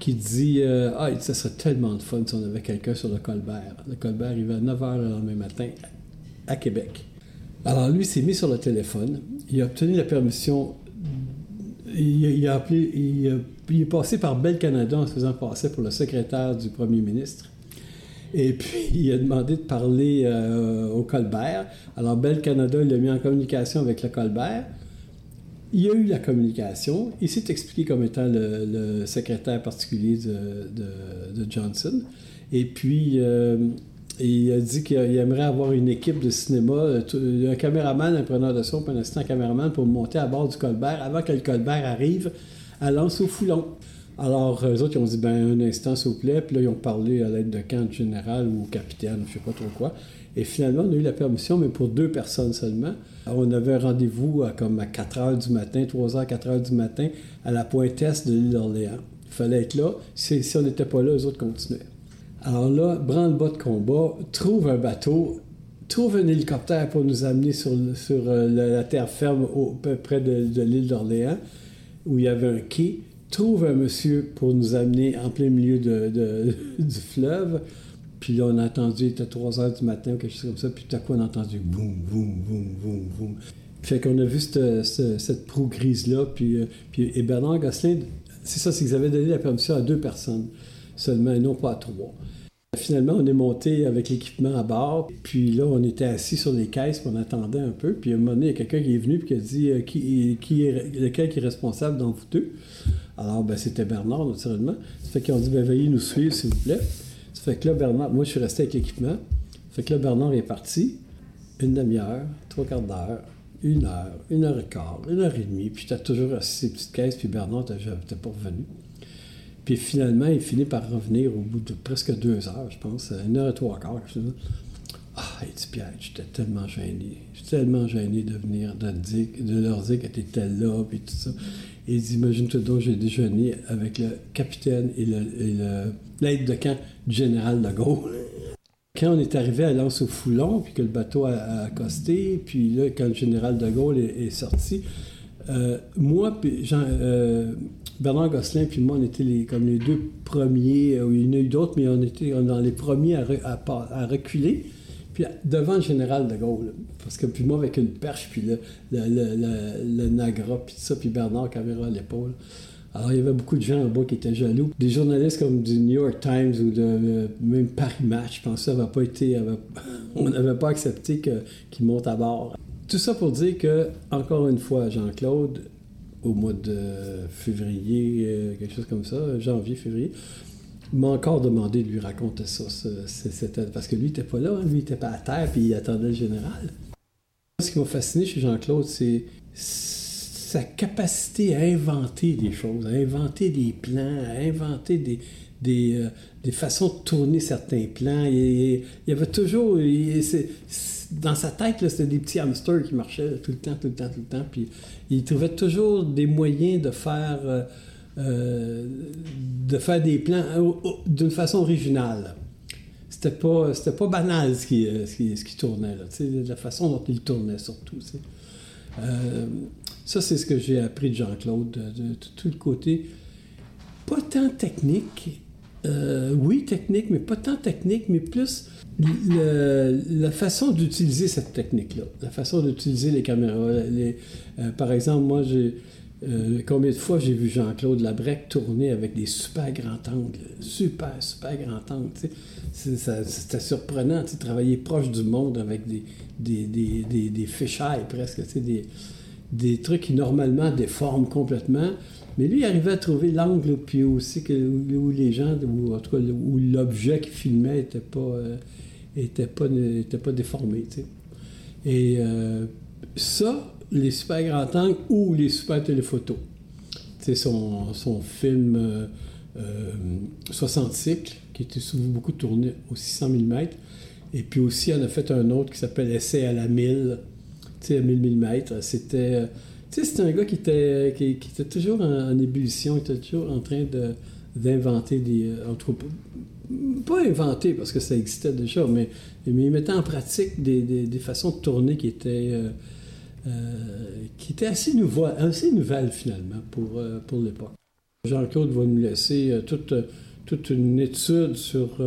qui dit euh, Ah, ça serait tellement de fun si on avait quelqu'un sur le Colbert. Le Colbert, il à 9h le lendemain matin à Québec. Alors lui s'est mis sur le téléphone, il a obtenu la permission, il, a appelé, il, est passé par Bel Canada en se faisant passer pour le secrétaire du premier ministre. Et puis, il a demandé de parler euh, au Colbert. Alors, Bell Canada l'a mis en communication avec le Colbert. Il a eu la communication. Il s'est expliqué comme étant le, secrétaire particulier de, Johnson. Et puis, euh, il a dit qu'il aimerait avoir une équipe de cinéma, un caméraman, un preneur de son, un assistant caméraman pour monter à bord du Colbert avant que le Colbert arrive à Lance au Foulon. Alors, eux autres, ils ont dit, ben, un instant, s'il vous plaît. Puis là, ils ont parlé à l'aide de camp général ou capitaine, je ne sais pas trop quoi. Et finalement, on a eu la permission, mais pour deux personnes seulement. On avait un rendez-vous à, comme à 4 heures du matin, 3 h 4 heures du matin, à la pointe est de l'île d'Orléans. Il fallait être là. Si, on n'était pas là, eux autres continuaient. Alors là, branle-bas de combat, trouve un bateau, trouve un hélicoptère pour nous amener sur, euh, la, terre ferme au, près de, l'île d'Orléans, où il y avait un quai trouve un monsieur pour nous amener en plein milieu de, du fleuve. Puis là, on a entendu, il était 3 heures du matin ou quelque chose comme ça. Puis tout à coup, on a entendu boum, boum, boum, boum, boum. Fait qu'on a vu cette, cette, proue grise-là. Puis, euh, puis, et Bernard Gosselin, c'est ça, c'est qu'ils avaient donné la permission à deux personnes seulement, et non pas à trois. Finalement, on est monté avec l'équipement à bord, puis là, on était assis sur les caisses, puis on attendait un peu. Puis à un moment donné, il y a quelqu'un qui est venu, puis qui a dit euh, qui, qui est, lequel qui est responsable dans vous deux? Alors, ben, c'était Bernard, naturellement. Ça fait qu'ils ont dit, ben, veuillez nous suivre, s'il vous plaît. Ça fait que là, Bernard, moi, je suis resté avec l'équipement. Ça fait que là, Bernard est parti. Une demi-heure, trois quarts d'heure, une heure, une heure et quart, une heure et demie. Puis tu as toujours assis ces petites caisses, puis Bernard n'était pas revenu. Puis finalement, il finit par revenir au bout de presque deux heures, je pense, une heure et trois quarts. Ah, il dit Pierre, j'étais tellement gêné. J'étais tellement gêné de venir, de, dire, de leur dire que tu là, puis tout ça. Et il dit Imagine-toi donc, j'ai déjeuné avec le capitaine et l'aide de camp du général de Gaulle. Quand on est arrivé à Lance au Foulon, puis que le bateau a, accosté, puis là, quand le général de Gaulle est, sorti, euh, moi, euh, Bernard Gosselin, puis moi, on était les, comme les deux premiers, euh, il y en a eu d'autres, mais on était dans les premiers à, reculer. Puis devant le général de Gaulle, parce que puis moi avec une perche, puis le, Nagra, puis ça, puis Bernard caméra à l'épaule. Alors il y avait beaucoup de gens en bas qui étaient jaloux. Des journalistes comme du New York Times ou de même Paris Match, je pense que ça pas été, on n'avait pas accepté qu'ils montent à bord. Tout ça pour dire que, encore une fois, Jean-Claude, au mois de février, euh, quelque chose comme ça, janvier, février, m'a encore demandé de lui raconter ça. parce que lui, n'était pas là, hein. lui, il n'était pas à terre, puis il attendait le général. Ce qui m'a fasciné chez Jean-Claude, c'est sa capacité à inventer des choses, à inventer des plans, à inventer des, des, euh, façons de tourner certains plans. Il, y avait toujours... dans sa tête, c'était des petits hamsters qui marchaient tout le temps, tout le temps, tout le temps. Puis il trouvait toujours des moyens de faire... Euh, euh, de faire des plans d'une façon originale. C'était pas, pas banal ce qui, euh, ce qui, ce qui tournait, là, la façon dont il tournait surtout. Euh, ça, c'est ce que j'ai appris de Jean-Claude, de, tout le côté, pas tant technique, Euh, oui, technique, mais pas tant technique, mais plus la façon d'utiliser cette technique-là, la façon d'utiliser les caméras. Euh, par exemple, moi, j'ai euh, combien de fois j'ai vu Jean-Claude Labrec tourner avec des super grands angles, super, super grands angles. C'était surprenant, de travailler proche du monde avec des, des, des, des, des presque, des, des trucs qui normalement déforment complètement. Mais lui, il arrivait à trouver l'angle, puis aussi que, où les gens, ou en tout cas où l'objet qu'il filmait n'était pas, euh, pas, pas déformé. Et euh, ça, les super grands angles ou les super téléphotos. C'est son, son film euh, 60 euh, cycles, qui était souvent beaucoup tourné au 600 mm. Et puis aussi, on a fait un autre qui s'appelle Essai à la 1000, tu sais, à 1000 mm. C'était tu sais, c'était un gars qui était, qui, était toujours en, ébullition, il était toujours en train de, d'inventer des. Euh, pas inventer parce que ça existait déjà, mais, mais il mettait en pratique des, des, façons de tourner qui étaient, euh, euh, qui étaient assez, nouveau, assez nouvelles finalement pour, pour l'époque. Jean-Claude va nous laisser toute, toute une étude sur,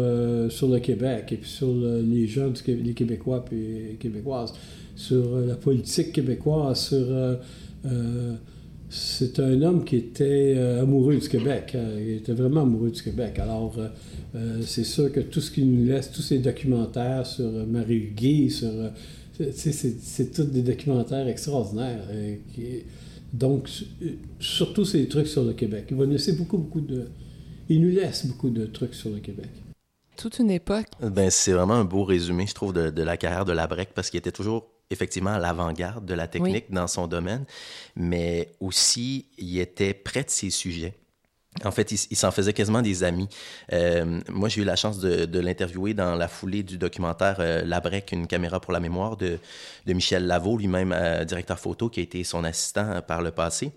sur le Québec et puis sur les gens, les Québécois et Québécoises, sur la politique québécoise, sur euh, c'est un homme qui était euh, amoureux du Québec. Hein. il était vraiment amoureux du Québec. Alors, euh, c'est sûr que tout ce qu'il nous laisse, tous ces documentaires sur Marie Huguet, sur. c'est tous des documentaires extraordinaires. donc, surtout ces trucs sur le Québec. Il va nous laisser beaucoup, beaucoup de. Il nous laisse beaucoup de trucs sur le Québec. Toute une époque. Ben, c'est vraiment un beau résumé, je trouve, de, de la carrière de Labrec parce qu'il était toujours effectivement à l'avant-garde de la technique dans son domaine, mais aussi il était près de ses sujets. En fait, il, s'en faisait quasiment des amis. Euh, moi, j'ai eu la chance de, l'interviewer dans la foulée du documentaire euh, Labrec, une caméra pour la mémoire de, de Michel Lavaux, lui-même euh, directeur photo, qui a été son assistant par le passé.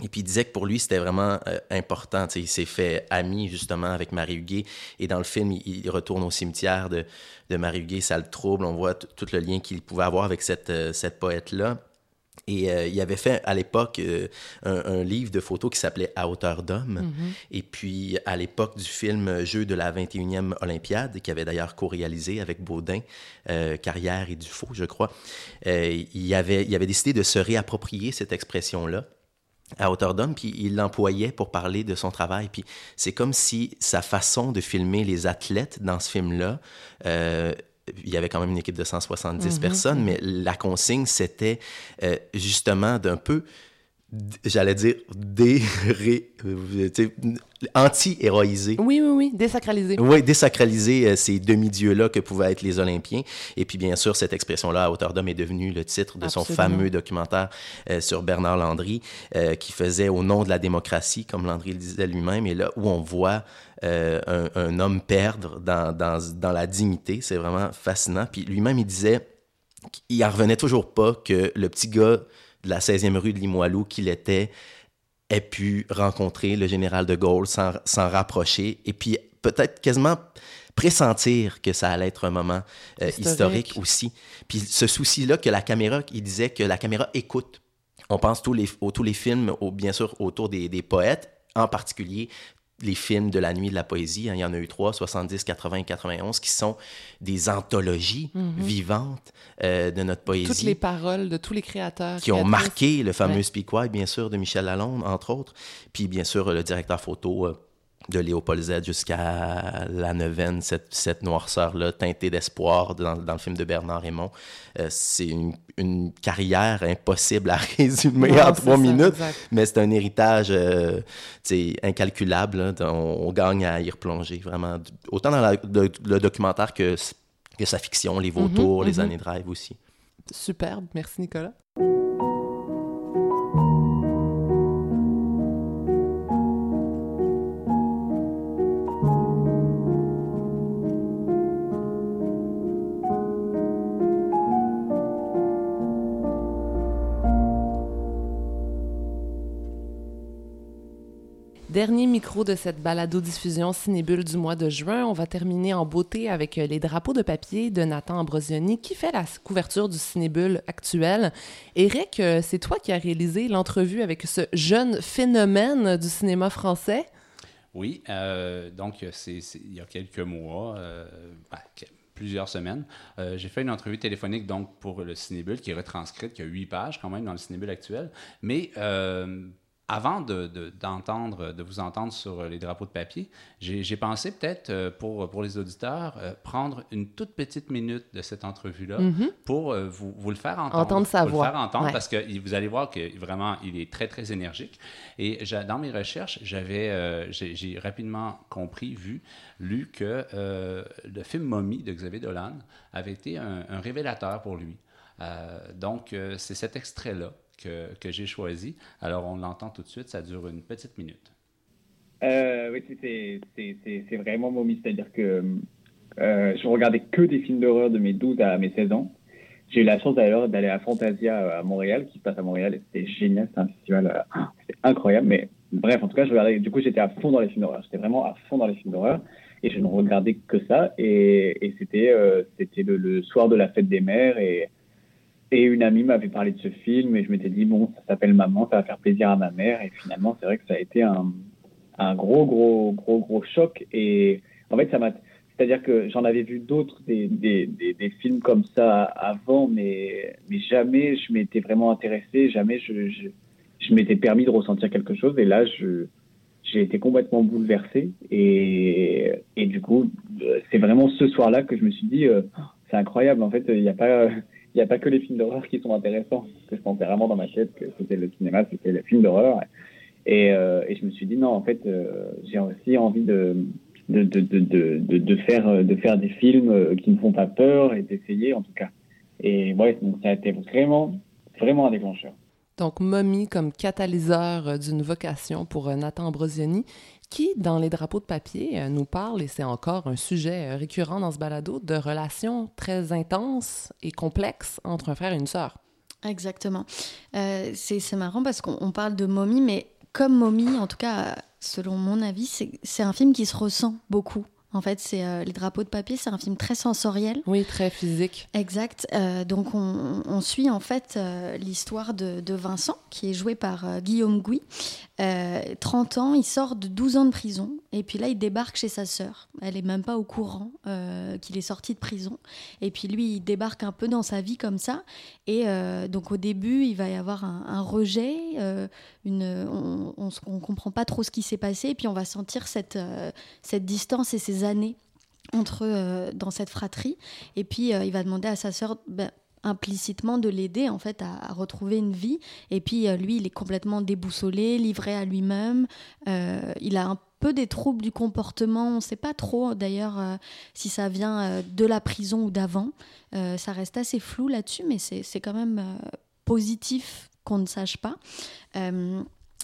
Et puis il disait que pour lui, c'était vraiment euh, important. il s'est fait ami justement avec Marie Huguet. Et dans le film, il, retourne au cimetière de, de Marie Huguet, ça le trouble. On voit tout le lien qu'il pouvait avoir avec cette, euh, cette poète-là. Et euh, il avait fait à l'époque un, livre de photos qui s'appelait À hauteur d'homme. Mm-hmm. Et puis à l'époque du film Jeux de la 21e Olympiade, qui avait d'ailleurs co-réalisé avec Baudin, Carrière et Dufaux, je crois, il, avait, il avait décidé de se réapproprier cette expression-là à hauteur d'homme, puis il l'employait pour parler de son travail. Puis c'est comme si sa façon de filmer les athlètes dans ce film-là, euh, il y avait quand même une équipe de 170 mm-hmm. personnes, mais la consigne, c'était euh, justement d'un peu j'allais dire, anti-héroïser. Oui, oui, oui, désacraliser. Oui, désacraliser euh, ces demi-dieux-là que pouvaient être les Olympiens. Et puis, bien sûr, cette expression-là, à hauteur d'homme, est devenue le titre de son fameux documentaire euh, sur Bernard Landry, euh, qui faisait au nom de la démocratie, comme Landry le disait lui-même, et là où on voit un, un, homme perdre dans, dans, dans la dignité. C'est vraiment fascinant. Puis lui-même, il disait qu'il en revenait toujours pas que le petit gars de la 16e rue de Limoilou qu'il était ait pu rencontrer le général de Gaulle, s'en rapprocher et puis peut-être quasiment pressentir que ça allait être un moment euh, historique. aussi. Puis ce souci-là que la caméra, il disait que la caméra écoute. On pense tous les, tous les films, bien sûr, autour des, des poètes, en particulier les films de la nuit de la poésie. Hein, il y en a eu trois, 70, 80 91, qui sont des anthologies mhm. vivantes euh, de notre poésie. Toutes les paroles de tous les créateurs. Qui ont marqué le fameux Speak White, bien sûr, de Michel Lalonde, entre autres. Puis, bien sûr, le directeur photo. De Léopold Z jusqu'à la neuvaine, cette, cette noirceur-là, teintée d'espoir dans, dans, le film de Bernard Raymond. Euh, c'est une, une, carrière impossible à résumer en trois minutes, mais c'est un héritage euh, incalculable. On, on, gagne à y replonger, vraiment. Autant dans le, documentaire que, que sa fiction, les vautours, mm-hmm, les mm-hmm. années de rêve aussi. Superbe. Merci, Nicolas. Dernier micro de cette balado-diffusion Cinébule du mois de juin. On va terminer en beauté avec euh, les drapeaux de papier de Nathan Ambrosioni qui fait la couverture du Cinébule actuel. Eric, euh, c'est toi qui as réalisé l'entrevue avec ce jeune phénomène du cinéma français? Oui, euh, donc c'est, il y a quelques mois, ben, plusieurs semaines, j'ai fait une entrevue téléphonique donc pour le Cinébule qui est retranscrite, qui a huit pages quand même dans le Cinébule actuel, mais avant d'entendre, de, de, vous entendre sur les drapeaux de papier, j'ai pensé peut-être euh, pour, pour les auditeurs euh, prendre une toute petite minute de cette entrevue-là Mhm. pour euh, vous, vous le faire entendre. Entendre sa Vous voix. le faire entendre Ouais. parce que vous allez voir que vraiment, il est très, très énergique. Et dans mes recherches, j'avais, euh, j'ai rapidement compris, vu, lu que euh, le film Mommy de Xavier Dolan avait été un, un révélateur pour lui. Euh, donc, euh, c'est cet extrait-là que, j'ai choisi. Alors, on l'entend tout de suite, ça dure une petite minute. Euh, oui, c'est- vraiment momie. C'est-à-dire que euh, je regardais que des films d'horreur de mes 12 à mes 16 ans. J'ai eu la chance d'ailleurs d'aller à Fantasia euh, à Montréal, qui se passe à Montréal, c'était génial, c'est un festival, euh, incroyable. Mais bref, en tout cas, du coup, j'étais à fond dans les films d'horreur. J'étais vraiment à fond dans les films d'horreur, et je ne regardais que ça. Et, c'était le, soir de la fête des mères, et une amie m'avait parlé de ce film, et je m'étais dit, bon, ça s'appelle Maman, ça va faire plaisir à ma mère. Et finalement, c'est vrai que ça a été un, gros, gros, gros, gros choc. Et en fait, ça m'a. C'est-à-dire que j'en avais vu d'autres, des, films comme ça avant, mais, mais jamais je m'étais vraiment intéressé, jamais je, m'étais permis de ressentir quelque chose. Et là, j'ai été complètement bouleversé. Et, et du coup, euh, c'est vraiment ce soir-là que je me suis dit, euh, c'est incroyable. En fait, il n'y a pas. Il n'y a pas que les films d'horreur qui sont intéressants. Parce que je pensais vraiment dans ma tête que c'était le cinéma, c'était le film d'horreur. Et, euh, et je me suis dit, non, en fait, euh, j'ai aussi envie de, faire, de faire des films euh, qui ne font pas peur et d'essayer, en tout cas. Et ouais, donc ça a été vraiment, vraiment un déclencheur. Donc, Mommy comme catalyseur d'une vocation pour Nathan Ambrosioni, qui, dans les drapeaux de papier, euh, nous parle, et c'est encore un sujet euh, récurrent dans ce balado, de relations très intenses et complexes entre un frère et une sœur. Exactement. Euh, c'est marrant parce qu'on on parle de momie, mais comme momie, en tout cas, selon mon avis, c'est un film qui se ressent beaucoup. En fait, c'est euh, Les drapeaux de papier, c'est un film très sensoriel. Oui, très physique. Exact. Euh, donc, on, on suit en fait euh, l'histoire de, de Vincent, qui est joué par Guillaume Gouy. Euh, 30 ans, il sort de 12 ans de prison. Et puis là, il débarque chez sa sœur. Elle est même pas au courant qu'il est sorti de prison. Et puis lui, il débarque un peu dans sa vie comme ça. Et donc, au début, il va y avoir un, un rejet. une, on, on comprend pas trop ce qui s'est passé. Et puis, on va sentir cette, cette distance et ces années entre eux dans cette fratrie. Et puis, euh, il va demander à sa sœur ben, implicitement de l'aider en fait à, retrouver une vie. Et puis, euh, lui, il est complètement déboussolé, livré à lui-même. Euh, il a un peu des troubles du comportement. On ne sait pas trop d'ailleurs si ça vient de la prison ou d'avant. Ça reste assez flou là-dessus, mais c'est quand même positif qu'on ne sache pas.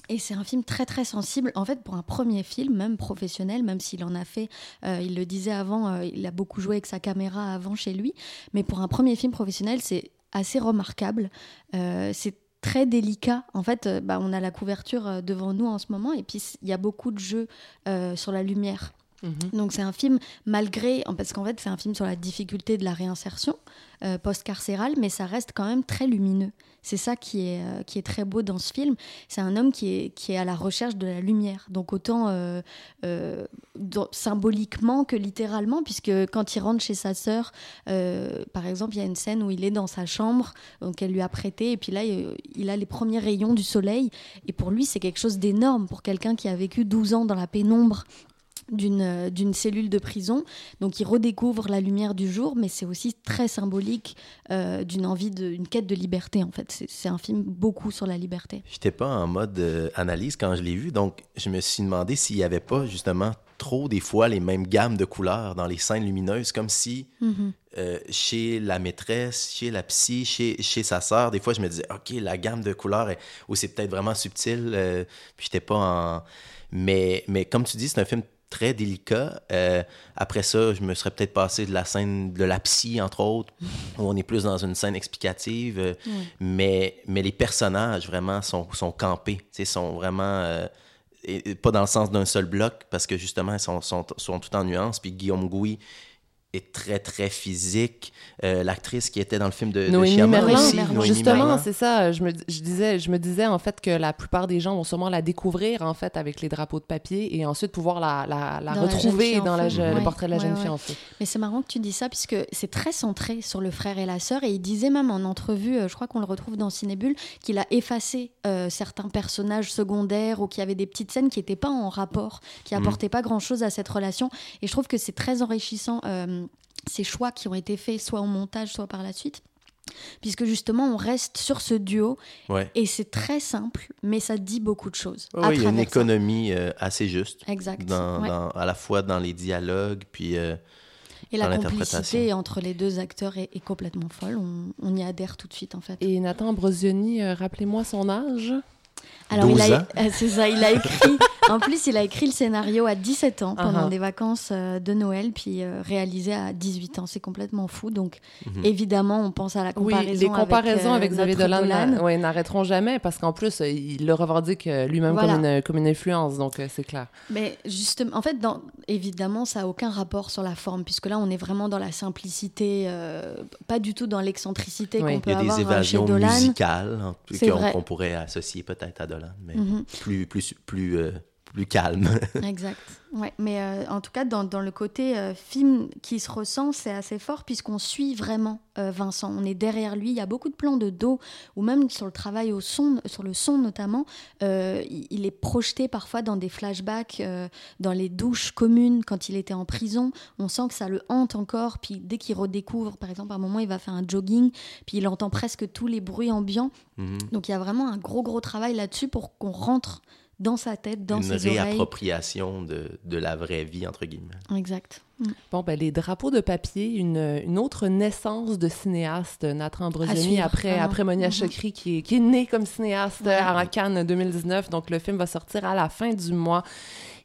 Et c'est un film très très sensible. En fait, pour un premier film, même professionnel, même s'il en a fait, euh, il le disait avant, euh, il a beaucoup joué avec sa caméra avant chez lui. Mais pour un premier film professionnel, c'est assez remarquable. Euh, c'est très délicat. En fait, bah, on a la couverture devant nous en ce moment, et puis il y a beaucoup de jeux sur la lumière. Mhm. Donc c'est un film malgré, parce qu'en fait c'est un film sur la difficulté de la réinsertion euh, post-carcérale, mais ça reste quand même très lumineux. C'est ça qui est, euh, qui est très beau dans ce film. C'est un homme qui est, qui est à la recherche de la lumière. Donc autant euh, euh, symboliquement que littéralement, puisque quand il rentre chez sa sœur, par exemple, il y a une scène où il est dans sa chambre, donc elle lui a prêté, et puis là, il a les premiers rayons du soleil. Et pour lui, c'est quelque chose d'énorme pour quelqu'un qui a vécu 12 ans dans la pénombre d'une euh, d'une cellule de prison. Donc il redécouvre la lumière du jour, mais c'est aussi très symbolique euh, d'une envie, de, une quête de liberté en fait. C'est- un film beaucoup sur la liberté. J'étais pas en mode euh, analyse quand je l'ai vu, donc je me suis demandé s'il y avait pas justement trop des fois les mêmes gammes de couleurs dans les scènes lumineuses, comme si Mhm. euh, chez la maîtresse, chez la psy, chez, chez sa sœur, des fois je me disais ok la gamme de couleurs est, ou c'est peut-être vraiment subtil, puis j'étais pas en mais mais comme tu dis c'est un film très délicat. Euh, après ça, je me serais peut-être passé de la scène de la psy, entre autres, où on est plus dans une scène explicative. euh, mais, mais les personnages, vraiment, sont, sont campés. Sont vraiment... euh, et- et pas dans le sens d'un seul bloc, parce que justement, ils sont, sont, sont tout en nuances. Puis Guillaume Gouy très, très physique. Euh, l'actrice qui était dans le film de, Noémie de Shyamalan Merlan, aussi, Noémie justement, c'est ça. Je me, je, disais, je me disais en fait que la plupart des gens vont sûrement la découvrir en fait avec les drapeaux de papier et ensuite pouvoir la, la, Dans retrouver dans la, le portrait de la ouais, jeune ouais. fille en feu. Mais c'est marrant que tu dis ça, puisque c'est très centré sur le frère et la sœur. Et il disait même en entrevue, euh, je crois qu'on le retrouve dans Cinébule, qu'il a effacé euh, certains personnages secondaires ou qu'il y avait des petites scènes qui n'étaient pas en rapport, qui Mhm. apportaient pas grand-chose à cette relation. Et je trouve que c'est très enrichissant, euh, ces choix qui ont été faits, soit au montage, soit par la suite. Puisque justement, on reste sur ce duo Ouais. et c'est très simple, mais ça dit beaucoup de choses. Oui, il y a une économie euh, assez juste, Exact. dans, ouais. dans- à la fois dans les dialogues, puis euh, Et dans la complicité entre les deux acteurs est, est complètement folle. On, on y adhère tout de suite, en fait. Et Nathan Ambrosioni, euh, rappelez-moi son âge. Alors, il 12 a, ans. euh, c'est ça, il a écrit. en plus, il a écrit le scénario à 17 ans pendant Uh-huh. des vacances euh, de Noël, puis euh, réalisé à 18 ans. C'est complètement fou. Donc, Mhm. évidemment, on pense à la Oui, comparaison. les comparaisons avec, euh, Xavier Dolan, Dolan. ouais, n'arrêteront jamais parce qu'en plus, il le revendique lui-même Voilà. comme, une, comme une influence, donc c'est clair. Mais justement, en fait, dans, évidemment, ça n'a aucun rapport sur la forme, puisque là, on est vraiment dans la simplicité, euh, pas du tout dans l'excentricité Oui. qu'on peut il y a des avoir évasions musicales qu'on vrai. qu'on pourrait associer peut-être mais Mhm. plus, plus, plus, euh, plus calme. Exact. Ouais. Mais euh, en tout cas, dans, dans le côté euh, film qui se ressent, c'est assez fort puisqu'on suit vraiment euh, Vincent. On est derrière lui. Il y a beaucoup de plans de dos ou même sur le travail au son, sur le son notamment. il, est projeté parfois dans des flashbacks, dans les douches communes quand il était en prison. On sent que ça le hante encore. Puis dès qu'il redécouvre, par exemple, à un moment, il va faire un jogging, puis il entend presque tous les bruits ambiants. Mhm. Donc il y a vraiment un gros gros travail là-dessus pour qu'on rentre dans sa tête, dans Une ses oreilles. réappropriation de, de la vraie vie, entre guillemets. Exact. Mm. Bon, ben, les drapeaux de papier, une, une autre naissance de cinéaste, Nathan Ambrosioni, suivre, après, vraiment. après Monia Mhm. Chokri, qui est, qui est né comme cinéaste Ouais. à Cannes 2019. Donc, le film va sortir à la fin du mois.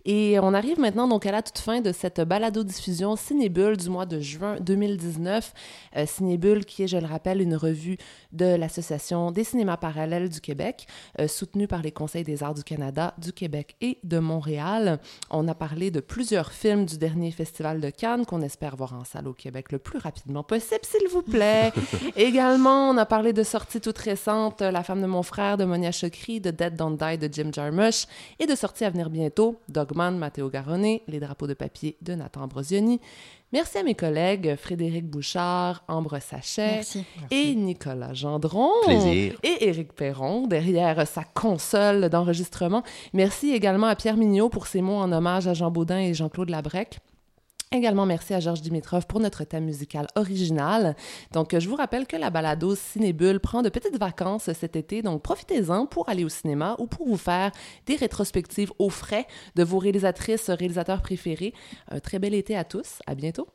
Et on arrive maintenant donc à la toute fin de cette balado-diffusion Cinébule du mois de juin 2019. Euh, Cinébule qui est, je le rappelle, une revue de l'Association des cinémas parallèles du Québec, euh, soutenue par les Conseils des arts du Canada, du Québec et de Montréal. On a parlé de plusieurs films du dernier festival de Cannes qu'on espère voir en salle au Québec le plus rapidement possible, s'il vous plaît. Également, on a parlé de sorties toutes récentes, La femme de mon frère de Monia Chokri, de Dead Don't Die de Jim Jarmusch et de sorties à venir bientôt, Matteo Garonne, Les drapeaux de papier de Nathan Ambrosioni. Merci à mes collègues Frédéric Bouchard, Ambre Sachet Merci. et Nicolas Gendron. Plaisir. Et Éric Perron derrière sa console d'enregistrement. Merci également à Pierre Mignot pour ses mots en hommage à Jean Baudin et Jean-Claude Labrec. Également, merci à Georges Dimitrov pour notre thème musical original. Donc, je vous rappelle que la balado Cinébule prend de petites vacances cet été, donc profitez-en pour aller au cinéma ou pour vous faire des rétrospectives au frais de vos réalisatrices, réalisateurs préférés. Un très bel été à tous. À bientôt.